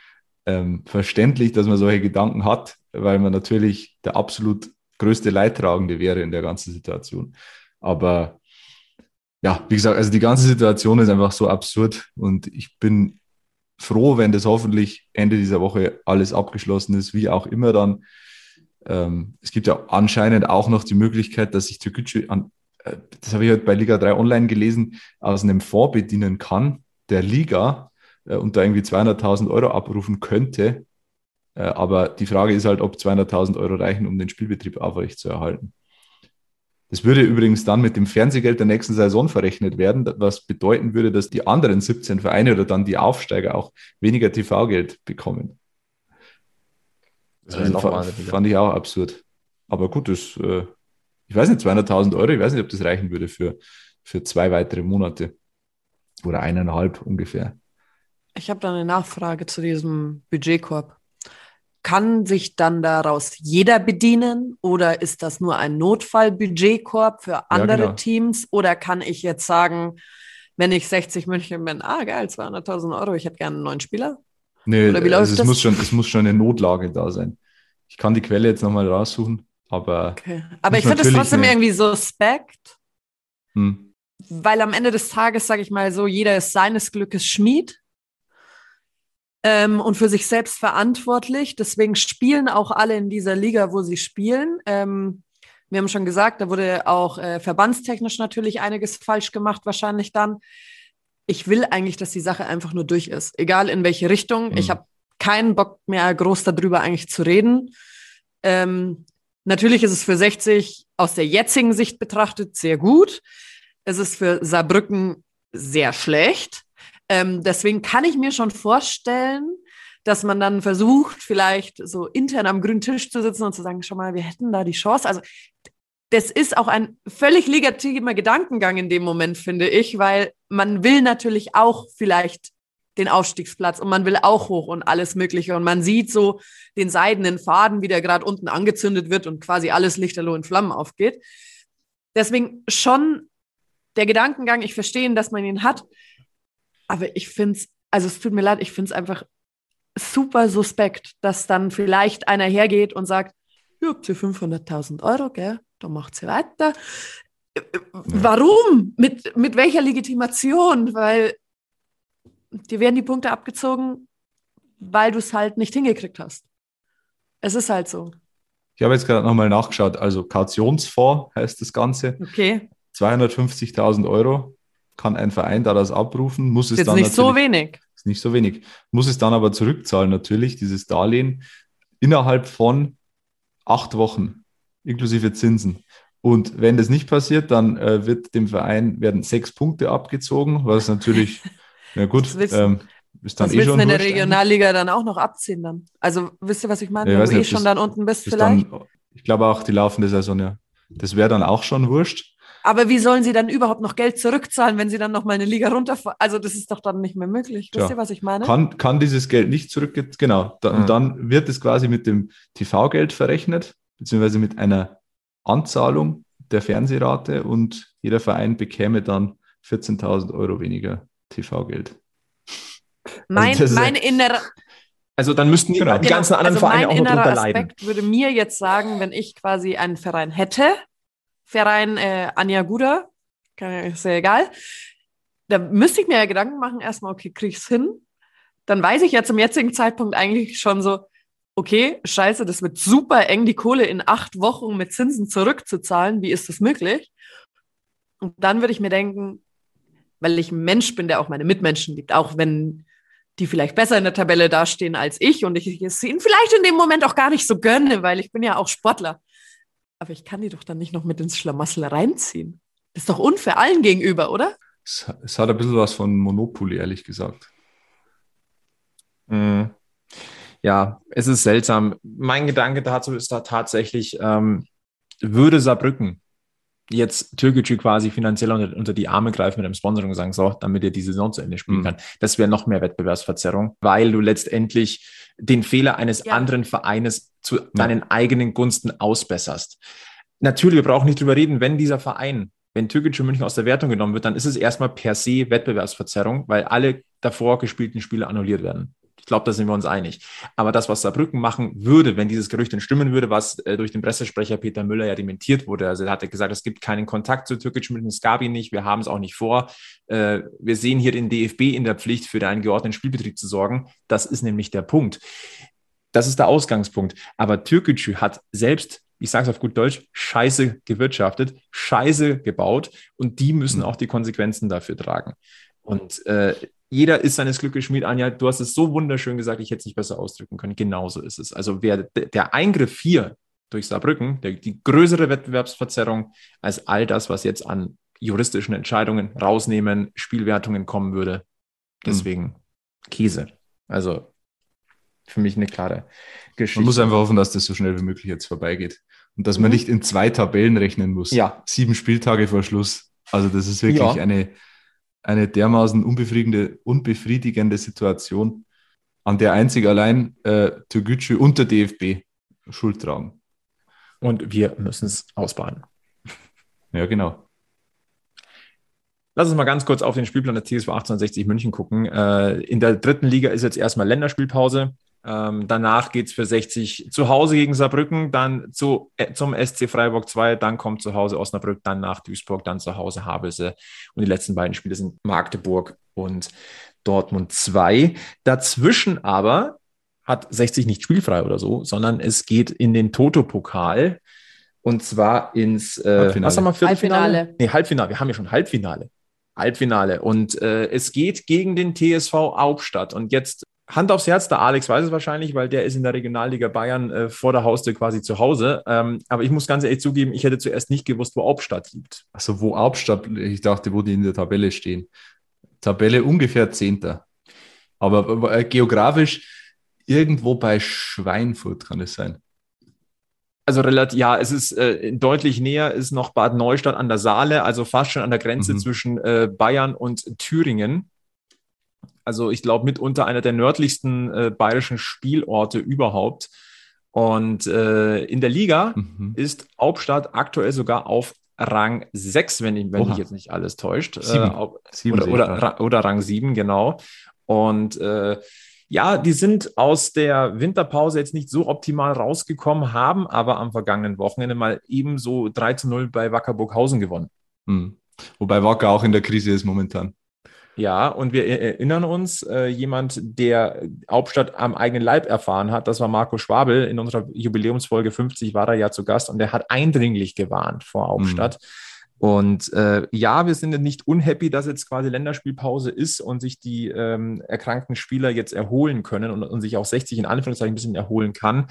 ähm, verständlich, dass man solche Gedanken hat, weil man natürlich der absolut größte Leidtragende wäre in der ganzen Situation. Aber ja, wie gesagt, also die ganze Situation ist einfach so absurd und ich bin froh, wenn das hoffentlich Ende dieser Woche alles abgeschlossen ist, wie auch immer dann ähm, es gibt ja anscheinend auch noch die Möglichkeit, dass sich Türkgücü äh, das habe ich heute bei Liga 3 online gelesen, aus einem Fonds bedienen kann, der Liga äh, und da irgendwie 200.000 Euro abrufen könnte. Äh, aber die Frage ist halt, ob 200.000 Euro reichen, um den Spielbetrieb aufrechtzuerhalten. Das würde übrigens dann mit dem Fernsehgeld der nächsten Saison verrechnet werden, was bedeuten würde, dass die anderen 17 Vereine oder dann die Aufsteiger auch weniger TV-Geld bekommen. Das also fand, fand ich auch absurd. Aber gut, das, äh, ich weiß nicht, 200.000 Euro, ich weiß nicht, ob das reichen würde für, für zwei weitere Monate oder eineinhalb ungefähr. Ich habe da eine Nachfrage zu diesem Budgetkorb. Kann sich dann daraus jeder bedienen oder ist das nur ein Notfallbudgetkorb für andere ja, genau. Teams? Oder kann ich jetzt sagen, wenn ich 60 München bin, ah geil, 200.000 Euro, ich hätte gerne einen neuen Spieler? Nee, Oder wie läuft also es, das? Muss schon, es muss schon eine Notlage da sein. Ich kann die Quelle jetzt nochmal raussuchen, aber. Okay. Aber ich finde es trotzdem eine... irgendwie suspekt, hm. weil am Ende des Tages, sage ich mal so, jeder ist seines Glückes Schmied ähm, und für sich selbst verantwortlich. Deswegen spielen auch alle in dieser Liga, wo sie spielen. Ähm, wir haben schon gesagt, da wurde auch äh, verbandstechnisch natürlich einiges falsch gemacht, wahrscheinlich dann ich will eigentlich, dass die Sache einfach nur durch ist. Egal in welche Richtung. Mhm. Ich habe keinen Bock mehr, groß darüber eigentlich zu reden. Ähm, natürlich ist es für 60 aus der jetzigen Sicht betrachtet sehr gut. Es ist für Saarbrücken sehr schlecht. Ähm, deswegen kann ich mir schon vorstellen, dass man dann versucht, vielleicht so intern am grünen Tisch zu sitzen und zu sagen, schau mal, wir hätten da die Chance. Also das ist auch ein völlig legitimer Gedankengang in dem Moment, finde ich, weil man will natürlich auch vielleicht den Aufstiegsplatz und man will auch hoch und alles Mögliche. Und man sieht so den seidenen Faden, wie der gerade unten angezündet wird und quasi alles lichterloh in Flammen aufgeht. Deswegen schon der Gedankengang, ich verstehe, dass man ihn hat, aber ich finde es, also es tut mir leid, ich finde es einfach super suspekt, dass dann vielleicht einer hergeht und sagt, ihr habt hier 500.000 Euro, gell? Da macht sie weiter. Äh, äh, warum? Mit, mit welcher Legitimation? Weil dir werden die Punkte abgezogen, weil du es halt nicht hingekriegt hast. Es ist halt so. Ich habe jetzt gerade nochmal nachgeschaut. Also Kautionsfonds heißt das Ganze. Okay. 250.000 Euro kann ein Verein daraus abrufen, muss es jetzt dann nicht so wenig. Ist nicht so wenig. Muss es dann aber zurückzahlen natürlich, dieses Darlehen, innerhalb von acht Wochen inklusive Zinsen. Und wenn das nicht passiert, dann äh, wird dem Verein werden sechs Punkte abgezogen, was natürlich, ja gut, ähm, ist dann was eh willst schon in der Regionalliga dann auch noch abziehen dann? Also wisst ihr, was ich meine? Ja, Wenn du eh schon dann unten bist vielleicht? Dann, ich glaube auch die laufende Saison, ja. Das wäre dann auch schon wurscht. Aber wie sollen sie dann überhaupt noch Geld zurückzahlen, wenn sie dann noch mal eine Liga runterfahren? Also das ist doch dann nicht mehr möglich. Wisst ja. ihr, was ich meine? Kann, kann dieses Geld nicht zurück, genau. Da, mhm. Und dann wird es quasi mit dem TV-Geld verrechnet beziehungsweise mit einer Anzahlung der Fernsehrate und jeder Verein bekäme dann 14.000 Euro weniger TV-Geld. Mein, also mein innerer. Also dann müssten die, genau. die ganzen anderen also Vereine auch noch drunter leiden. Aspekt würde mir jetzt sagen, wenn ich quasi einen Verein hätte, Verein äh, Anja Guda, ist ja egal, da müsste ich mir ja Gedanken machen, erstmal, okay, kriege ich es hin? Dann weiß ich ja zum jetzigen Zeitpunkt eigentlich schon so, okay, scheiße, das wird super eng, die Kohle in acht Wochen mit Zinsen zurückzuzahlen. Wie ist das möglich? Und dann würde ich mir denken, weil ich ein Mensch bin, der auch meine Mitmenschen liebt, auch wenn die vielleicht besser in der Tabelle dastehen als ich und ich es ihnen vielleicht in dem Moment auch gar nicht so gönne, weil ich bin ja auch Sportler. Aber ich kann die doch dann nicht noch mit ins Schlamassel reinziehen. Das ist doch unfair allen gegenüber, oder? Es, es hat ein bisschen was von Monopoly, ehrlich gesagt. Mhm ja, es ist seltsam. Mein Gedanke dazu ist da tatsächlich, ähm, würde Saarbrücken jetzt Türkgücü quasi finanziell unter, unter, die Arme greifen mit einem Sponsoring und sagen, so, damit er die Saison zu Ende spielen mhm. kann. Das wäre noch mehr Wettbewerbsverzerrung, weil du letztendlich den Fehler eines ja. anderen Vereines zu ja. deinen eigenen Gunsten ausbesserst. Natürlich, wir brauchen nicht drüber reden, wenn dieser Verein, wenn Türkgücü München aus der Wertung genommen wird, dann ist es erstmal per se Wettbewerbsverzerrung, weil alle davor gespielten Spiele annulliert werden. Ich glaube, da sind wir uns einig. Aber das, was Saarbrücken machen würde, wenn dieses Gerücht stimmen würde, was äh, durch den Pressesprecher Peter Müller ja dementiert wurde, also er hatte gesagt, es gibt keinen Kontakt zu türkisch mit dem Skabi nicht, wir haben es auch nicht vor. Äh, wir sehen hier den DFB in der Pflicht, für einen geordneten Spielbetrieb zu sorgen. Das ist nämlich der Punkt das ist der Ausgangspunkt. Aber Türkgücü hat selbst, ich sage es auf gut Deutsch, Scheiße gewirtschaftet, Scheiße gebaut und die müssen auch die Konsequenzen dafür tragen. Und äh, jeder ist seines Glückes Schmied. Anja, du hast es so wunderschön gesagt, ich hätte es nicht besser ausdrücken können. Genauso ist es. Also wer, der Eingriff hier durch Saarbrücken, der, die größere Wettbewerbsverzerrung als all das, was jetzt an juristischen Entscheidungen rausnehmen, Spielwertungen kommen würde. Deswegen mhm. Käse. Also für mich eine klare Geschichte. Man muss einfach hoffen, dass das so schnell wie möglich jetzt vorbeigeht. Und dass man mhm. nicht in zwei Tabellen rechnen muss. Ja. Sieben Spieltage vor Schluss. Also das ist wirklich ja. eine, eine dermaßen unbefriedigende, unbefriedigende Situation, an der einzig allein äh, Türgücü und der DFB Schuld tragen. Und wir müssen es ausbaden. Ja, genau. Lass uns mal ganz kurz auf den Spielplan der TSV 1860 München gucken. Äh, in der dritten Liga ist jetzt erstmal Länderspielpause. Ähm, danach geht es für 60 zu Hause gegen Saarbrücken, dann zu, äh, zum SC Freiburg 2, dann kommt zu Hause Osnabrück, dann nach Duisburg, dann zu Hause Havelse. Und die letzten beiden Spiele sind Magdeburg und Dortmund 2. Dazwischen aber hat 60 nicht spielfrei oder so, sondern es geht in den Toto-Pokal. Und zwar ins äh, Halbfinale. Was haben wir, Halbfinale. Nee, Halbfinale. Wir haben ja schon Halbfinale. Halbfinale. Und äh, es geht gegen den TSV Hauptstadt. Und jetzt Hand aufs Herz, der Alex weiß es wahrscheinlich, weil der ist in der Regionalliga Bayern äh, vor der Haustür quasi zu Hause. Ähm, aber ich muss ganz ehrlich zugeben, ich hätte zuerst nicht gewusst, wo Hauptstadt liegt. Also wo Hauptstadt, ich dachte, wo die in der Tabelle stehen. Tabelle ungefähr Zehnter. Aber äh, geografisch irgendwo bei Schweinfurt kann es sein. Also relativ, ja, es ist äh, deutlich näher, ist noch Bad Neustadt an der Saale, also fast schon an der Grenze mhm. zwischen äh, Bayern und Thüringen also ich glaube mitunter einer der nördlichsten äh, bayerischen Spielorte überhaupt. Und äh, in der Liga mhm. ist Hauptstadt aktuell sogar auf Rang 6, wenn, ich, wenn mich jetzt nicht alles täuscht. Sieben. Äh, Sieben oder, oder, oder, Rang 7, genau. Und äh, ja, die sind aus der Winterpause jetzt nicht so optimal rausgekommen, haben aber am vergangenen Wochenende mal ebenso 3 zu 0 bei Wacker Burghausen gewonnen. Mhm. Wobei Wacker auch in der Krise ist momentan. Ja, und wir erinnern uns, äh, jemand, der Hauptstadt am eigenen Leib erfahren hat, das war Marco Schwabel. In unserer Jubiläumsfolge 50 war er ja zu Gast und der hat eindringlich gewarnt vor Hauptstadt. Mhm. Und äh, ja, wir sind nicht unhappy, dass jetzt quasi Länderspielpause ist und sich die ähm, erkrankten Spieler jetzt erholen können und, und, sich auch 60 in Anführungszeichen ein bisschen erholen kann.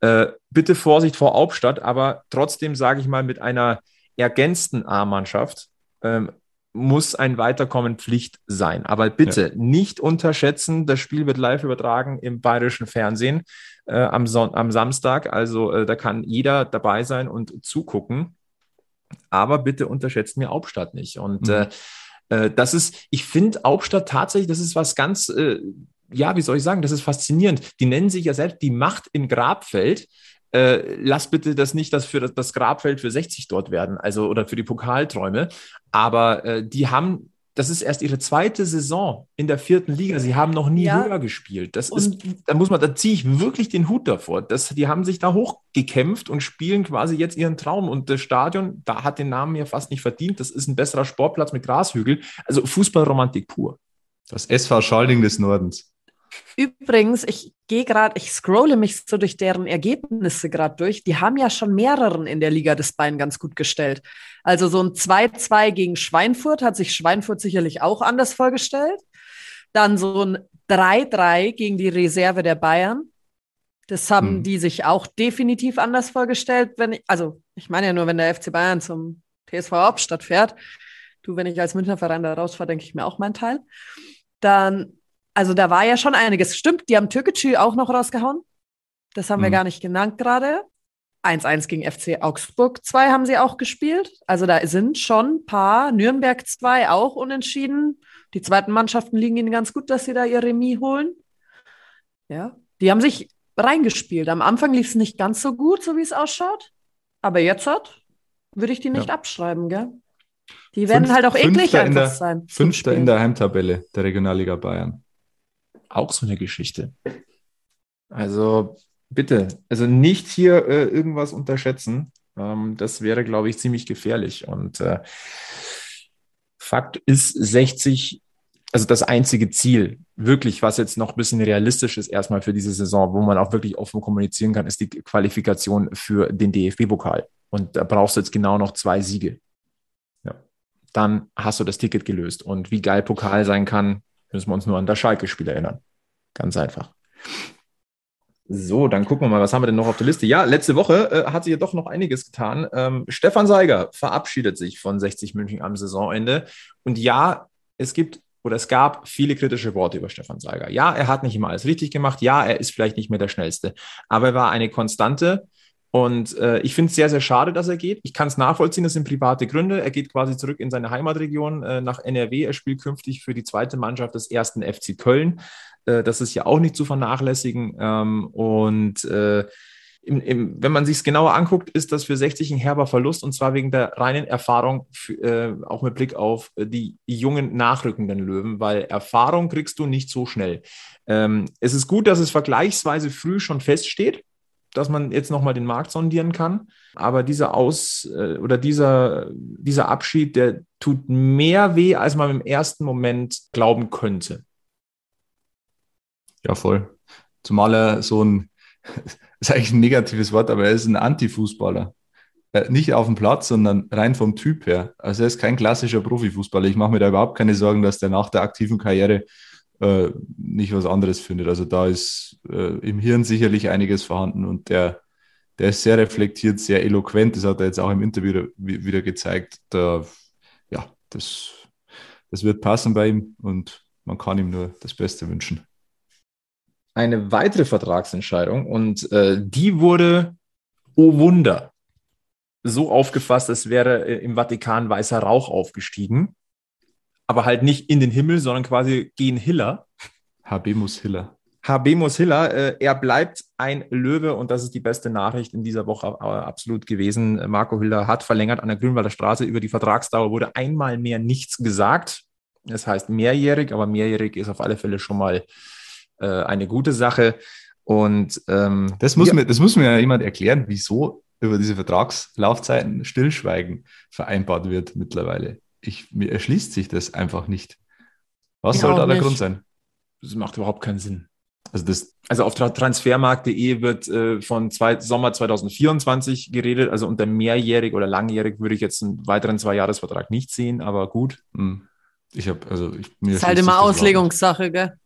Äh, bitte Vorsicht vor Hauptstadt, aber trotzdem sage ich mal mit einer ergänzten A-Mannschaft ähm, muss ein Weiterkommen Pflicht sein. Aber bitte ja. nicht unterschätzen, das Spiel wird live übertragen im bayerischen Fernsehen äh, am, Son am Samstag. Also äh, da kann jeder dabei sein und zugucken. Aber bitte unterschätzt mir Hauptstadt nicht. Und mhm. äh, äh das ist, ich finde Hauptstadt tatsächlich, das ist was ganz, äh, ja, wie soll ich sagen, das ist faszinierend. Die nennen sich ja selbst die Macht im Grabfeld äh, lass bitte das nicht das für das, das, Grabfeld für 60 dort werden, also oder für die Pokalträume. Aber äh, die haben, das ist erst ihre zweite Saison in der vierten Liga. Sie haben noch nie ja. höher gespielt. Das und ist, da muss man, da ziehe ich wirklich den Hut davor. Das, die haben sich da hochgekämpft und spielen quasi jetzt ihren Traum. Und das Stadion, da hat den Namen ja fast nicht verdient. Das ist ein besserer Sportplatz mit Grashügel. Also Fußballromantik pur. Das SV Schalding des Nordens. Übrigens, ich gehe gerade, ich scrolle mich so durch deren Ergebnisse gerade durch. Die haben ja schon mehreren in der Liga des Bein ganz gut gestellt. Also so ein 2-2 gegen Schweinfurt hat sich Schweinfurt sicherlich auch anders vorgestellt. Dann so ein 3-3 gegen die Reserve der Bayern. Das haben hm. die sich auch definitiv anders vorgestellt. Wenn ich, also ich meine ja nur, wenn der FC Bayern zum TSV Hauptstadt fährt. Du, wenn ich als Münchner Verein da rausfahre, denke ich mir auch meinen Teil. Dann also da war ja schon einiges. Stimmt, die haben Türkgücü auch noch rausgehauen. Das haben mhm. wir gar nicht genannt gerade. 1-1 gegen FC Augsburg 2 haben sie auch gespielt. Also da sind schon ein paar. Nürnberg 2 auch unentschieden. Die zweiten Mannschaften liegen ihnen ganz gut, dass sie da ihr Remis holen. Ja, die haben sich reingespielt. Am Anfang lief es nicht ganz so gut, so wie es ausschaut. Aber jetzt hat, würde ich die nicht ja. abschreiben, gell? Die werden Fünf, halt auch eklig einfach der, sein. Fünfter in der Heimtabelle der Regionalliga Bayern auch so eine Geschichte. Also bitte, also nicht hier äh, irgendwas unterschätzen. Ähm, das wäre, glaube ich, ziemlich gefährlich. Und äh, Fakt ist, 60 also das einzige Ziel, wirklich, was jetzt noch ein bisschen realistisch ist, erstmal für diese Saison, wo man auch wirklich offen kommunizieren kann, ist die Qualifikation für den DFB-Pokal. Und da brauchst du jetzt genau noch zwei Siege. Ja. Dann hast du das Ticket gelöst. Und wie geil Pokal sein kann, müssen wir uns nur an das Schalke-Spiel erinnern. Ganz einfach. So, dann gucken wir mal, was haben wir denn noch auf der Liste? Ja, letzte Woche äh, hat sich ja doch noch einiges getan. Ähm, Stefan Seiger verabschiedet sich von 60 München am Saisonende. Und ja, es gibt oder es gab viele kritische Worte über Stefan Seiger. Ja, er hat nicht immer alles richtig gemacht. Ja, er ist vielleicht nicht mehr der Schnellste. Aber er war eine Konstante. Und äh, ich finde es sehr, sehr schade, dass er geht. Ich kann es nachvollziehen, das sind private Gründe. Er geht quasi zurück in seine Heimatregion äh, nach NRW. Er spielt künftig für die zweite Mannschaft des ersten FC Köln. Äh, das ist ja auch nicht zu vernachlässigen. Ähm, und äh, im, im, wenn man sich es genauer anguckt, ist das für 60 ein herber Verlust und zwar wegen der reinen Erfahrung, für, äh, auch mit Blick auf die jungen nachrückenden Löwen, weil Erfahrung kriegst du nicht so schnell. Ähm, es ist gut, dass es vergleichsweise früh schon feststeht, dass man jetzt nochmal den Markt sondieren kann, aber dieser Aus äh, oder dieser, dieser Abschied, der tut mehr weh, als man im ersten Moment glauben könnte. Ja, voll. Zumal er so ein, ist eigentlich ein negatives Wort, aber er ist ein Anti-Fußballer. Äh, nicht auf dem Platz, sondern rein vom Typ her. Also er ist kein klassischer Profifußballer. Ich mache mir da überhaupt keine Sorgen, dass der nach der aktiven Karriere äh, nicht was anderes findet. Also da ist äh, im Hirn sicherlich einiges vorhanden und der, der ist sehr reflektiert, sehr eloquent. Das hat er jetzt auch im Interview wieder, gezeigt. Da, ja, das, das wird passen bei ihm und man kann ihm nur das Beste wünschen eine weitere Vertragsentscheidung und äh, die wurde, oh Wunder, so aufgefasst, als wäre äh, im Vatikan weißer Rauch aufgestiegen, aber halt nicht in den Himmel, sondern quasi gen Hiller. Habemus Hiller. Habemus Hiller, äh, er bleibt ein Löwe und das ist die beste Nachricht in dieser Woche äh, absolut gewesen. Marco Hiller hat verlängert an der Grünwalder Straße. Über die Vertragsdauer wurde einmal mehr nichts gesagt. Das heißt mehrjährig, aber mehrjährig ist auf alle Fälle schon mal äh, eine gute Sache. Und ähm, das, muss ja. mir, das muss mir ja jemand erklären, wieso über diese Vertragslaufzeiten Stillschweigen vereinbart wird mittlerweile. Ich, mir erschließt sich das einfach nicht. Was ich soll da der nicht. Grund sein? Das macht überhaupt keinen Sinn. Also, das, also auf transfermarkt.de wird äh, von zwei, Sommer 2024 geredet. Also unter mehrjährig oder langjährig würde ich jetzt einen weiteren Zwei-Jahres-Vertrag nicht sehen, aber gut. Hm. Ich habe, also ich, mir ist halt immer Auslegungssache, gell?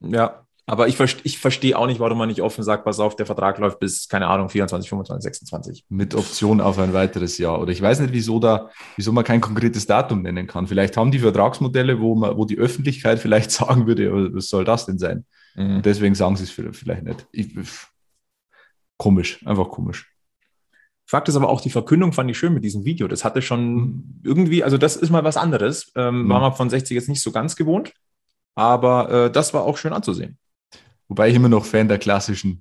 Ja, aber ich, ich verstehe auch nicht, warum man nicht offen sagt, pass auf, der Vertrag läuft bis, keine Ahnung, 24, 25, 26. Mit Option auf ein weiteres Jahr. Oder ich weiß nicht, wieso da, wieso man kein konkretes Datum nennen kann. Vielleicht haben die Vertragsmodelle, wo man, wo die Öffentlichkeit vielleicht sagen würde, was soll das denn sein? Mhm. Und deswegen sagen sie es vielleicht nicht. Ich, komisch, einfach komisch. Fakt ist aber auch, die Verkündung fand ich schön mit diesem Video. Das hatte schon mhm. irgendwie, also das ist mal was anderes. Ähm, mhm. War man von 60 jetzt nicht so ganz gewohnt. Aber äh, das war auch schön anzusehen. Wobei ich immer noch Fan der klassischen,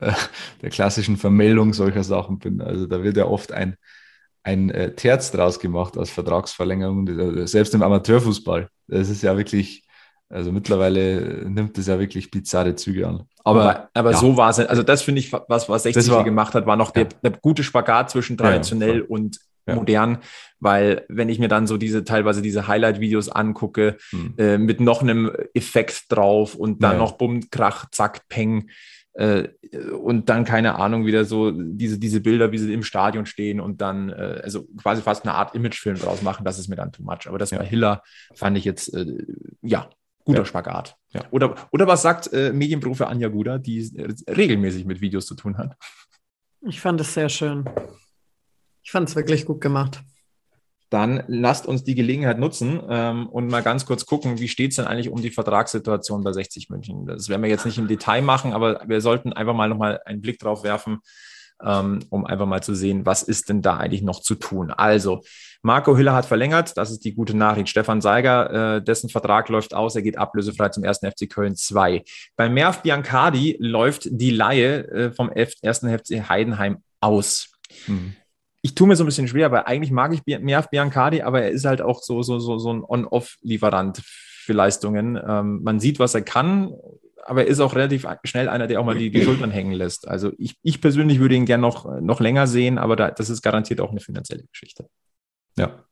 äh, der klassischen Vermeldung solcher Sachen bin. Also da wird ja oft ein, ein äh, Terz draus gemacht als Vertragsverlängerung, selbst im Amateurfußball. Das ist ja wirklich, also mittlerweile nimmt das ja wirklich bizarre Züge an. Aber, aber, aber ja. so war es. Also das finde ich, was, was 60 war, gemacht hat, war noch ja. der, der, gute Spagat zwischen traditionell ja, und ja. modern, weil wenn ich mir dann so diese teilweise diese Highlight-Videos angucke, hm. äh, mit noch einem Effekt drauf und dann ja. noch Bumm, Krach, Zack, Peng äh, und dann keine Ahnung wieder so diese, diese Bilder, wie sie im Stadion stehen und dann äh, also quasi fast eine Art Imagefilm draus machen, das ist mir dann too much. Aber das ja. bei Hiller fand ich jetzt, äh, ja, guter ja. Spagat. Ja. Oder, oder was sagt äh, Medienprofi Anja Guda, die regelmäßig mit Videos zu tun hat? Ich fand es sehr schön. Ich fand es wirklich gut gemacht. Dann lasst uns die Gelegenheit nutzen ähm, und mal ganz kurz gucken, wie steht es denn eigentlich um die Vertragssituation bei 60 München. Das werden wir jetzt nicht im Detail machen, aber wir sollten einfach mal nochmal einen Blick drauf werfen, ähm, um einfach mal zu sehen, was ist denn da eigentlich noch zu tun. Also, Marco Hiller hat verlängert, das ist die gute Nachricht. Stefan Seiger, äh, dessen Vertrag läuft aus, er geht ablösefrei zum 1. FC Köln 2. Bei Merv Biancardi läuft die Laie äh, vom 1. FC Heidenheim aus. Mhm ich tue mir so ein bisschen schwer, weil eigentlich mag ich mehr Biancardi, aber er ist halt auch so, so, so, so ein On-Off-Lieferant für Leistungen. Ähm, man sieht, was er kann, aber er ist auch relativ schnell einer, der auch mal die, die Schultern hängen lässt. Also ich, ich persönlich würde ihn gerne noch, noch länger sehen, aber da, das ist garantiert auch eine finanzielle Geschichte. Ja,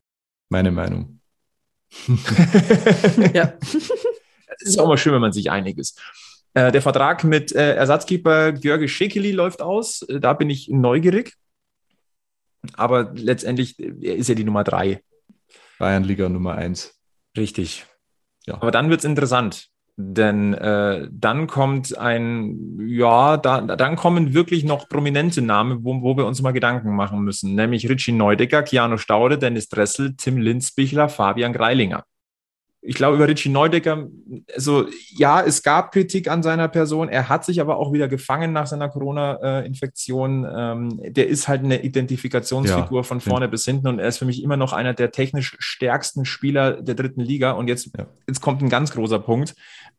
meine Meinung. ja. Es ist auch mal schön, wenn man sich einig ist. Äh, der Vertrag mit äh, Ersatzkeeper Georgi Schekeli läuft aus. Äh, da bin ich neugierig. Aber letztendlich ist er die Nummer drei. Bayernliga Nummer eins. Richtig. Ja. Aber dann wird es interessant. Denn äh, dann kommt ein, ja, da, dann kommen wirklich noch prominente Namen, wo, wo wir uns mal Gedanken machen müssen. Nämlich Richie Neudecker, Keanu Staude, Dennis Dressel, Tim Linzbichler, Fabian Greilinger ich glaube, über Richie Neudecker, also ja, es gab Kritik an seiner Person. Er hat sich aber auch wieder gefangen nach seiner Corona-Infektion. Ähm, der ist halt eine Identifikationsfigur ja, von vorne ja. bis hinten und er ist für mich immer noch einer der technisch stärksten Spieler der dritten Liga. Und jetzt, ja. jetzt kommt ein ganz großer Punkt.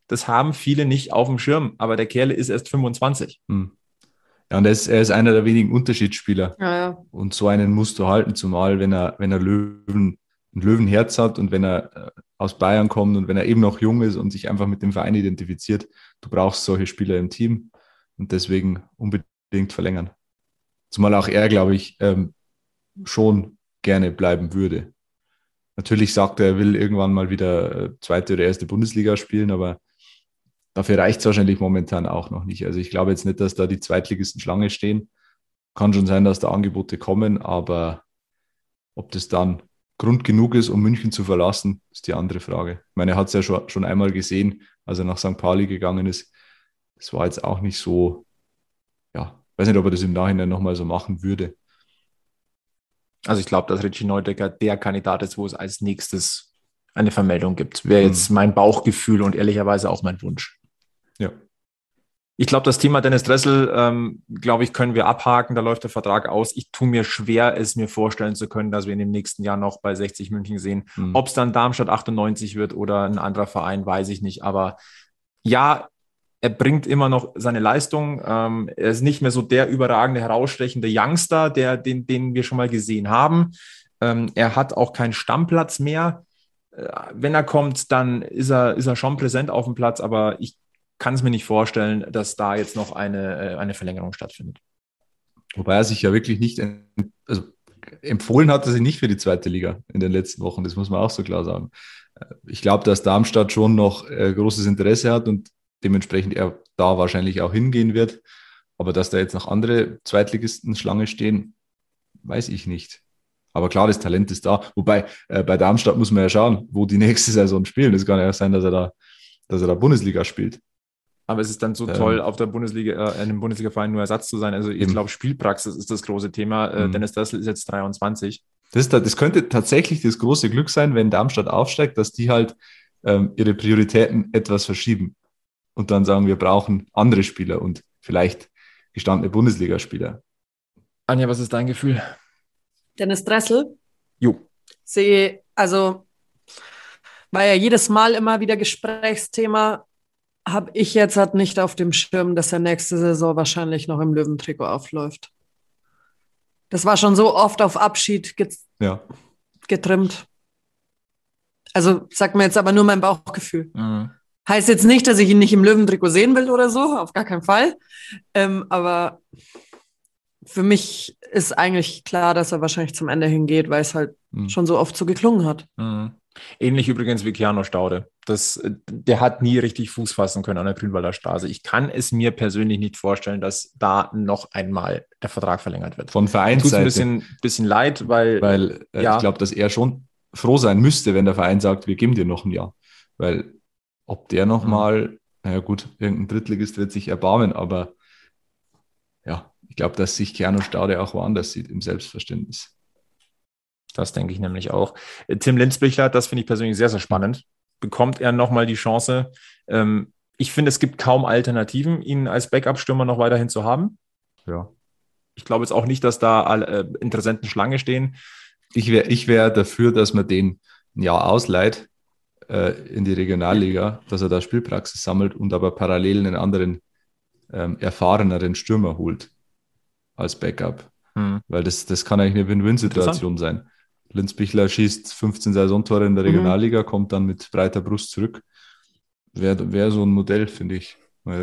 Das haben viele nicht auf dem Schirm, aber der Kerl ist erst 25. Hm. Ja, und er ist, er ist einer der wenigen Unterschiedsspieler. Ja, ja. Und so einen musst du halten, zumal wenn er, wenn er Löwen, ein Löwenherz hat und wenn er äh, aus Bayern kommt und wenn er eben noch jung ist und sich einfach mit dem Verein identifiziert, du brauchst solche Spieler im Team und deswegen unbedingt verlängern. Zumal auch er, glaube ich, ähm, schon gerne bleiben würde. Natürlich sagt er, er will irgendwann mal wieder äh, zweite oder erste Bundesliga spielen, aber dafür reicht es wahrscheinlich momentan auch noch nicht. Also ich glaube jetzt nicht, dass da die Zweitligisten Schlange stehen. Kann schon sein, dass da Angebote kommen, aber ob das dann Grund genug ist, um München zu verlassen, ist die andere Frage. Ich meine, er hat es ja schon, schon einmal gesehen, als er nach St. Pauli gegangen ist. Das war jetzt auch nicht so, ja, weiß nicht, ob er das im Nachhinein nochmal so machen würde. Also ich glaube, dass Richie Neudecker der Kandidat ist, wo es als nächstes eine Vermeldung gibt. Wäre jetzt hm. mein Bauchgefühl und ehrlicherweise auch mein Wunsch. Ich glaube, das Thema Dennis Dressel, ähm, glaube ich, können wir abhaken. Da läuft der Vertrag aus. Ich tue mir schwer, es mir vorstellen zu können, dass wir in dem nächsten Jahr noch bei 60 München sehen. Mhm. Ob es dann Darmstadt 98 wird oder ein anderer Verein, weiß ich nicht. Aber ja, er bringt immer noch seine Leistung. Ähm, er ist nicht mehr so der überragende, herausstechende Youngster, der, den, den wir schon mal gesehen haben. Ähm, er hat auch keinen Stammplatz mehr. Äh, wenn er kommt, dann ist er, ist er schon präsent auf dem Platz, aber ich kann es mir nicht vorstellen, dass da jetzt noch eine, äh, eine Verlängerung stattfindet. Wobei er sich ja wirklich nicht, also empfohlen hat er sich nicht für die zweite Liga in den letzten Wochen, das muss man auch so klar sagen. Äh, ich glaube, dass Darmstadt schon noch äh, großes Interesse hat und dementsprechend er da wahrscheinlich auch hingehen wird. Aber dass da jetzt noch andere Zweitligisten Schlange stehen, weiß ich nicht. Aber klar, das Talent ist da. Wobei äh, bei Darmstadt muss man ja schauen, wo die nächste Saison spielen. Es kann ja sein, dass er da, dass er da Bundesliga spielt. Aber es ist dann so ähm, toll, auf der Bundesliga, äh, einem Bundesliga-Verein nur Ersatz zu sein. Also ich glaube, Spielpraxis ist das große Thema. Äh, mhm. Dennis Dressel ist jetzt 23. Das, das könnte tatsächlich das große Glück sein, wenn Darmstadt aufsteigt, dass die halt ähm, ihre Prioritäten etwas verschieben und dann sagen, wir brauchen andere Spieler und vielleicht gestandene Bundesligaspieler. Anja, was ist dein Gefühl? Dennis Dressel? Jo. Sehe, also war ja jedes Mal immer wieder Gesprächsthema habe ich jetzt halt nicht auf dem Schirm, dass er nächste Saison wahrscheinlich noch im Löwentrikot aufläuft. Das war schon so oft auf Abschied get ja. getrimmt. Also sagt mir jetzt aber nur mein Bauchgefühl. Mhm. Heißt jetzt nicht, dass ich ihn nicht im Löwentrikot sehen will oder so, auf gar keinen Fall. Ähm, aber für mich ist eigentlich klar, dass er wahrscheinlich zum Ende hingeht, weil es halt mhm. schon so oft so geklungen hat. Mhm. Ähnlich übrigens wie Keanu Staude. Das, der hat nie richtig Fuß fassen können an der Grünwalder Straße. Ich kann es mir persönlich nicht vorstellen, dass da noch einmal der Vertrag verlängert wird. Von Vereinsseite. Tut ein bisschen, bisschen leid, weil, weil äh, ja. ich glaube, dass er schon froh sein müsste, wenn der Verein sagt, wir geben dir noch ein Jahr. Weil ob der nochmal, mhm. naja gut, irgendein Drittligist wird sich erbarmen, aber ja, ich glaube, dass sich Keanu Staude auch woanders sieht im Selbstverständnis. Das denke ich nämlich auch. Äh, Tim Linzbichler, das finde ich persönlich sehr, sehr spannend. Bekommt er nochmal die Chance? Ähm, ich finde, es gibt kaum Alternativen, ihn als Backup-Stürmer noch weiterhin zu haben. Ja. Ich glaube jetzt auch nicht, dass da alle äh, Interessenten Schlange stehen. Ich wäre ich wär dafür, dass man den ein Jahr ausleiht äh, in die Regionalliga, dass er da Spielpraxis sammelt und aber parallel einen anderen ähm, erfahreneren Stürmer holt als Backup. Hm. Weil das, das kann eigentlich eine Win-Win-Situation sein. Linzbichler schießt 15 Saisontore in der mhm. Regionalliga, mhm. kommt dann mit breiter Brust zurück. Wäre wär so ein Modell, finde ich.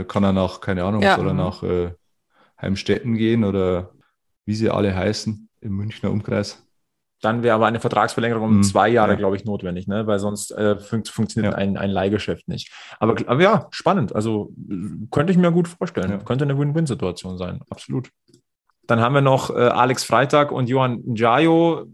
Kann er nach, keine Ahnung, ja. soll er nach äh, Heimstetten gehen oder wie sie alle heißen im Münchner Umkreis. Dann wäre aber eine Vertragsverlängerung um Mhm. zwei Jahre, Ja. glaube ich, notwendig, ne? weil sonst äh, fun funktioniert Ja. ein, ein Leihgeschäft nicht. Aber, aber ja, spannend. Also könnte ich mir gut vorstellen. Ja. Könnte eine Win-Win-Situation sein. Absolut. Dann haben wir noch äh, Alex Freitag und Johann Njayo.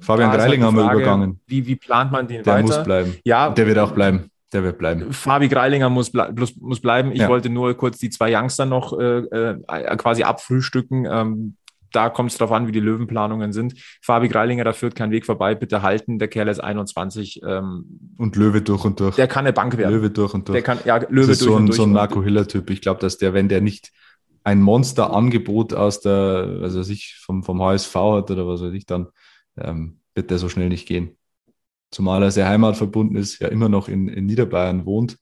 Fabian halt Greilinger haben wir übergangen. Wie, wie plant man den Der weiter? muss bleiben. Ja, Der wird auch bleiben. Der wird bleiben. Fabi Greilinger muss, ble muss bleiben. Ich Ja. wollte nur kurz die zwei Youngster noch äh, äh, quasi abfrühstücken. Ähm, da kommt es darauf an, wie die Löwenplanungen sind. Fabi Greilinger, da führt kein Weg vorbei. Bitte halten. Der Kerl ist 21. Ähm, Und Löwe durch und durch. der kann eine Bank werden. Löwe durch und durch. Der kann, ja, das Löwe ist durch so und ein, durch. so ein Und- Marco Hiller-Typ. Ich glaube, dass der, wenn der nicht ein Monsterangebot aus der, also sich vom, vom HSV hat oder was weiß ich, dann ähm, wird der so schnell nicht gehen. Zumal er sehr heimatverbunden ist, ja immer noch in, in Niederbayern wohnt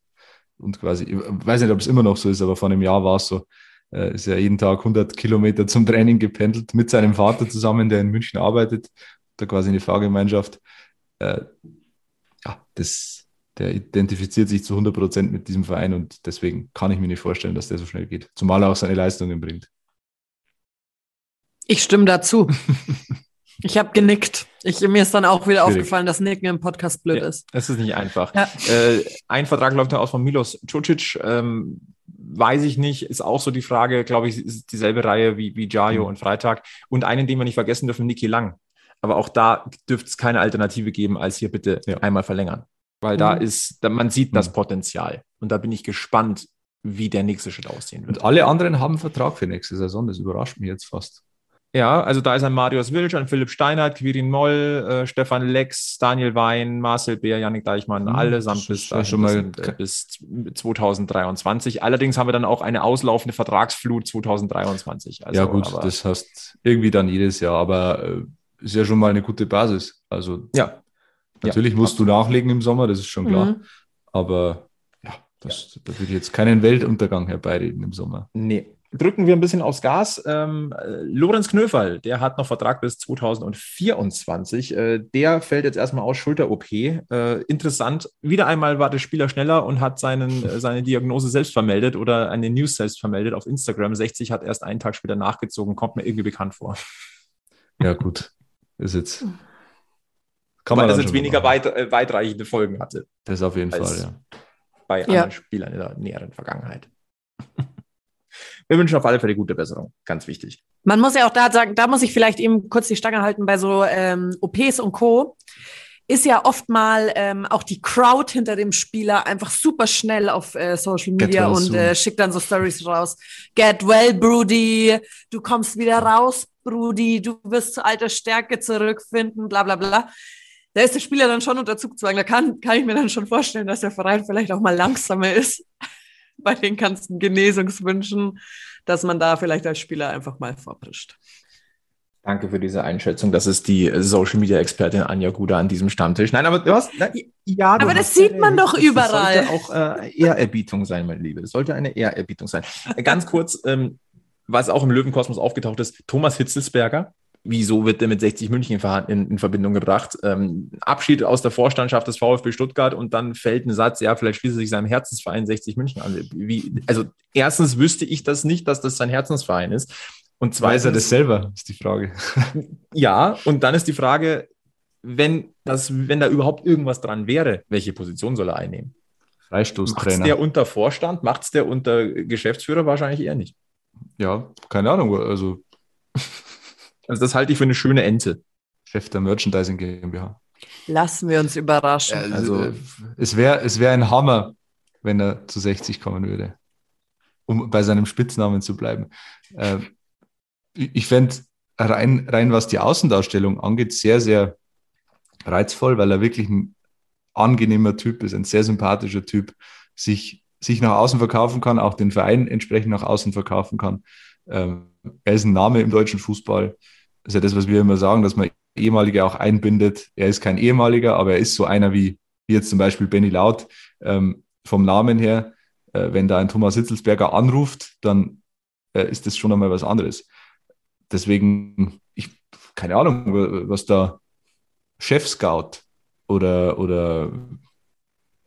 und quasi, ich weiß nicht, ob es immer noch so ist, aber vor einem Jahr war es so, äh, ist er jeden Tag 100 Kilometer zum Training gependelt mit seinem Vater zusammen, der in München arbeitet, da quasi eine Fahrgemeinschaft. Äh, ja, das, der identifiziert sich zu 100 Prozent mit diesem Verein und deswegen kann ich mir nicht vorstellen, dass der so schnell geht. Zumal er auch seine Leistungen bringt. Ich stimme dazu. ich habe genickt. Ich, mir ist dann auch wieder Schwierig. aufgefallen, dass Nicken im Podcast blöd Ja. ist. Das ist nicht einfach. Ja. Äh, ein Vertrag läuft ja aus von Milos Czucic. Ähm, weiß ich nicht. Ist auch so die Frage, glaube ich, ist dieselbe Reihe wie, wie Jajo Mhm. und Freitag. Und einen, den wir nicht vergessen dürfen, Niki Lang. Aber auch da dürfte es keine Alternative geben, als hier bitte Ja. einmal verlängern. Weil da Mhm. ist, da, man sieht das Mhm. Potenzial. Und da bin ich gespannt, wie der nächste Schritt aussehen wird. Und alle anderen haben einen Vertrag für nächste Saison. Das überrascht mich jetzt fast. Ja, also da ist ein Marius Wilsch, ein Philipp Steinert, Quirin Moll, äh, Stefan Lex, Daniel Wein, Marcel Beer, Janik Deichmann, Hm, allesamt bis, ja dahin, schon mal- das sind, äh, bis 2023. Allerdings haben wir dann auch eine auslaufende Vertragsflut 2023. Also, ja, gut, aber, das heißt irgendwie dann jedes Jahr, aber äh, ist ja schon mal eine gute Basis. Also ja, natürlich Ja, musst du nachlegen im Sommer, das ist schon klar. Mhm. Aber ja, das, da würde ich jetzt keinen Weltuntergang herbeireden im Sommer. nee. Drücken wir ein bisschen aufs Gas. Ähm, äh, Lorenz Knöferl, der hat noch Vertrag bis 2024. Äh, der fällt jetzt erstmal aus Schulter-OP. Äh, interessant. Wieder einmal war der Spieler schneller und hat seinen, äh, seine Diagnose selbst vermeldet oder eine News selbst vermeldet auf Instagram. 60 hat erst einen Tag später nachgezogen. Kommt mir irgendwie bekannt vor. Ja, gut. Ist jetzt. Kann Weil man das jetzt weniger weit, äh, weitreichende Folgen hatte Das auf jeden Fall, ja. bei Ja. anderen Spielern in der näheren Vergangenheit. Wir wünschen auf alle Fälle gute Besserung. Ganz wichtig. Man muss ja auch da sagen, da muss ich vielleicht eben kurz die Stange halten bei so ähm, OPs und Co. Ist ja oft mal ähm, auch die Crowd hinter dem Spieler einfach super schnell auf äh, Social Media well und soon. äh, schickt dann so Stories raus. Get well, Brody. Du kommst wieder raus, Brody. Du wirst zu alter Stärke zurückfinden, bla bla bla. Da ist der Spieler dann schon unter Zugzwang. Da kann, kann ich mir dann schon vorstellen, dass der Verein vielleicht auch mal langsamer ist bei den ganzen Genesungswünschen, dass man da vielleicht als Spieler einfach mal vorprischt. Danke für diese Einschätzung. Das ist die Social Media Expertin Anja Guda an diesem Stammtisch. Nein, aber du hast, na, ja, du Aber das sieht man doch Das überall. sollte auch äh, Ehrerbietung sein, meine Liebe. Das sollte eine Ehrerbietung sein. Äh, Ganz kurz, ähm, was auch im Löwenkosmos aufgetaucht ist, Thomas Hitzelsberger. Wieso wird der mit 60 München in, in, in Verbindung gebracht? Ähm, Abschied aus der Vorstandschaft des VfB Stuttgart und dann fällt ein Satz, ja, vielleicht schließt er sich seinem Herzensverein 60 München an. Wie, also erstens wüsste ich das nicht, dass das sein Herzensverein ist. Und Weiß er zweitens, das selber, ist die Frage. ja, und dann ist die Frage, wenn, das, wenn da überhaupt irgendwas dran wäre, welche Position soll er einnehmen? Macht es Freistoßtrainer. der unter Vorstand? Macht es der unter Geschäftsführer? Wahrscheinlich eher nicht. Ja, keine Ahnung. Also Also das halte ich für eine schöne Ente. Chef der Merchandising GmbH. Lassen wir uns überraschen. Also äh, es wäre es wär ein Hammer, wenn er zu 60 kommen würde, um bei seinem Spitznamen zu bleiben. Äh, ich ich fände rein, rein, was die Außendarstellung angeht, sehr, sehr reizvoll, weil er wirklich ein angenehmer Typ ist, ein sehr sympathischer Typ, sich, sich nach außen verkaufen kann, auch den Verein entsprechend nach außen verkaufen kann. Ähm, er ist ein Name im deutschen Fußball. Ist ja das, was wir immer sagen, dass man ehemalige auch einbindet. Er ist kein ehemaliger, aber er ist so einer wie, wie jetzt zum Beispiel Benny Laut ähm, vom Namen her. Äh, wenn da ein Thomas Hitzelsberger anruft, dann äh, ist das schon einmal was anderes. Deswegen, ich, keine Ahnung, was da Chef-Scout oder, oder,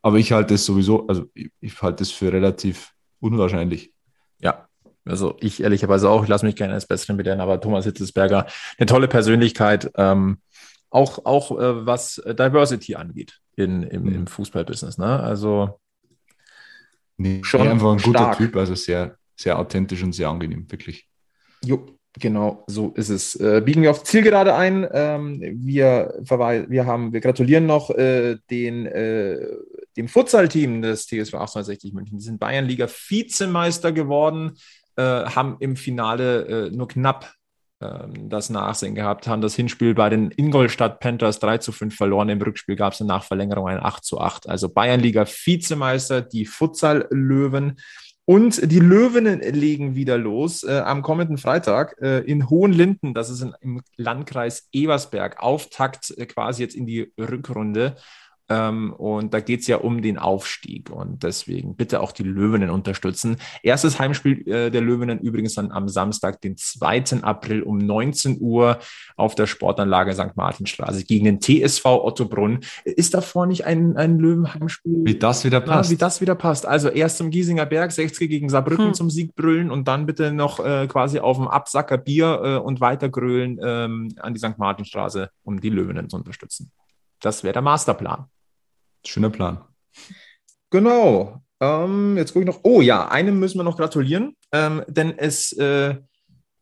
aber ich halte es sowieso, also ich, ich halte es für relativ unwahrscheinlich. Ja, also ich ehrlicherweise auch, ich lasse mich gerne als Besseren belehren, aber Thomas Hitzelsberger, eine tolle Persönlichkeit. Ähm, auch, auch äh, was Diversity angeht in, im, Mhm. im Fußballbusiness. Ne? Also Nee, Schon einfach ein guter stark. Typ, also sehr, sehr authentisch und sehr angenehm, wirklich. Jo, genau, so ist es. Äh, biegen wir auf Zielgerade ein. Ähm, wir, wir, haben, wir gratulieren noch äh, den, äh, dem Futsal-Team des TSV 1860 München. Die sind Bayernliga Vizemeister geworden, äh, haben im Finale äh, nur knapp ähm, das Nachsehen gehabt, haben das Hinspiel bei den Ingolstadt Panthers 3 zu 5 verloren. Im Rückspiel gab es eine Nachverlängerung ein 8 zu 8. Also Bayernliga Vizemeister, die Futsal-Löwen. Und die Löwinnen legen wieder los äh, am kommenden Freitag äh, in Hohenlinden. Das ist in, im Landkreis Ebersberg. Auftakt äh, quasi jetzt in die Rückrunde. Ähm, und da geht es ja um den Aufstieg. Und deswegen bitte auch die Löwinnen unterstützen. Erstes Heimspiel äh, der Löwinnen übrigens dann am Samstag, den 2. April um 19 Uhr auf der Sportanlage St. Martinstraße gegen den TSV Ottobrunn. Ist davor nicht ein, ein Löwenheimspiel? Wie das wieder Ja, passt. wie das wieder passt. Also erst zum Giesinger Berg, 60 gegen Saarbrücken Hm. zum Sieg brüllen und dann bitte noch äh, quasi auf dem Absacker Bier äh, und weiter grölen ähm, an die St. Martinstraße, um die Löwinnen zu unterstützen. Das wäre der Masterplan. Schöner Plan. Genau. Ähm, jetzt gucke ich noch. Oh ja, einem müssen wir noch gratulieren, ähm, denn es, äh,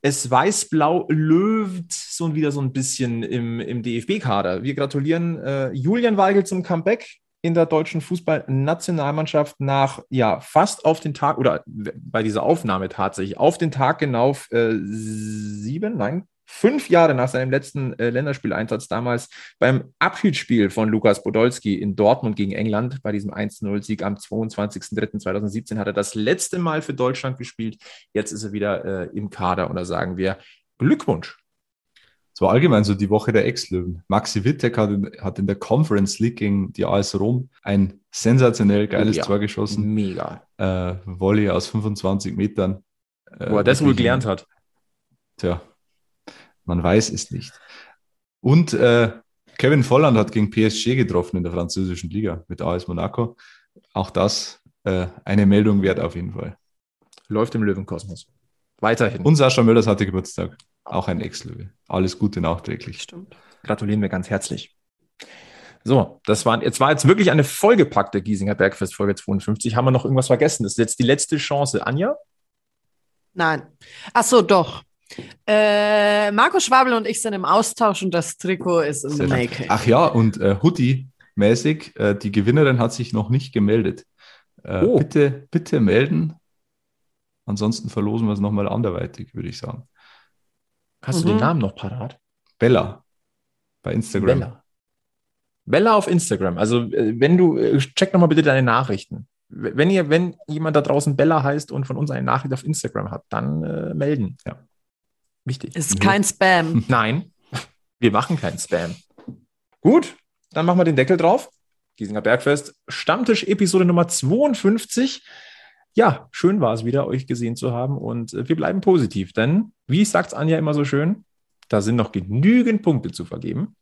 es weiß-blau löwt so wieder so ein bisschen im, im DFB-Kader. Wir gratulieren äh, Julian Weigel zum Comeback in der deutschen Fußballnationalmannschaft nach ja fast auf den Tag oder bei dieser Aufnahme tatsächlich auf den Tag genau äh, sieben, nein, fünf Jahre nach seinem letzten äh, Länderspieleinsatz damals beim Abschiedsspiel von Lukas Podolski in Dortmund gegen England, bei diesem 1-0-Sieg am 22.03.2017, hat er das letzte Mal für Deutschland gespielt. Jetzt ist er wieder äh, im Kader und da sagen wir Glückwunsch. Es war allgemein so die Woche der Ex-Löwen. Maxi Wittek hat in, hat in der Conference League gegen die AS Rom ein sensationell geiles Ja. Tor geschossen. Mega. Äh, Volley aus 25 Metern. Äh, Wo er das wohl gelernt hat. Tja, man weiß es nicht. Und äh, Kevin Volland hat gegen PSG getroffen in der französischen Liga mit AS Monaco. Auch das äh, eine Meldung wert auf jeden Fall. Läuft im Löwenkosmos. Weiterhin. Und Sascha Möllers hatte Geburtstag. Auch ein Ex-Löwe. Alles Gute nachträglich. Stimmt. gratulieren wir ganz herzlich. So, das war jetzt war jetzt wirklich eine vollgepackte Giesinger Bergfest Folge 52. Haben wir noch irgendwas vergessen? Das ist jetzt die letzte Chance. Anja? Nein. Ach so, doch. Äh, Marco Schwabel und ich sind im Austausch und das Trikot ist in the making. Ach ja, und äh, Hoodie-mäßig, äh, die Gewinnerin hat sich noch nicht gemeldet. Äh, Oh. Bitte, bitte melden. Ansonsten verlosen wir es nochmal anderweitig, würde ich sagen. Hast du Mhm. den Namen noch parat? Bella bei Instagram. Bella. Bella auf Instagram. Also, äh, wenn du, äh, check nochmal bitte deine Nachrichten. Wenn ihr, wenn jemand da draußen Bella heißt und von uns eine Nachricht auf Instagram hat, dann äh, melden. Ja. Wichtig. Ist kein Spam. Nein, wir machen keinen Spam. Gut, dann machen wir den Deckel drauf. Giesinger Bergfest, Stammtisch Episode Nummer 52. Ja, schön war es wieder, euch gesehen zu haben und äh, wir bleiben positiv, denn, wie sagt Anja immer so schön, da sind noch genügend Punkte zu vergeben.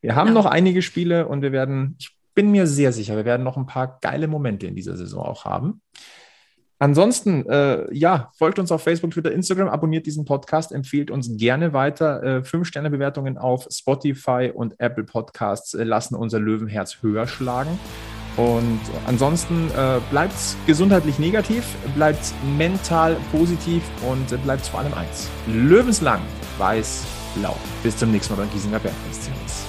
Wir haben Ja. noch einige Spiele und wir werden, ich bin mir sehr sicher, wir werden noch ein paar geile Momente in dieser Saison auch haben. Ansonsten, äh, ja, folgt uns auf Facebook, Twitter, Instagram, abonniert diesen Podcast, empfiehlt uns gerne weiter. Äh, Fünf-Sterne-Bewertungen auf Spotify und Apple Podcasts äh, lassen unser Löwenherz höher schlagen. Und ansonsten äh, bleibt gesundheitlich negativ, bleibt mental positiv und äh, bleibt vor allem eins. Löwenslang, weiß, blau. Bis zum nächsten Mal beim Giesinger Bergfest.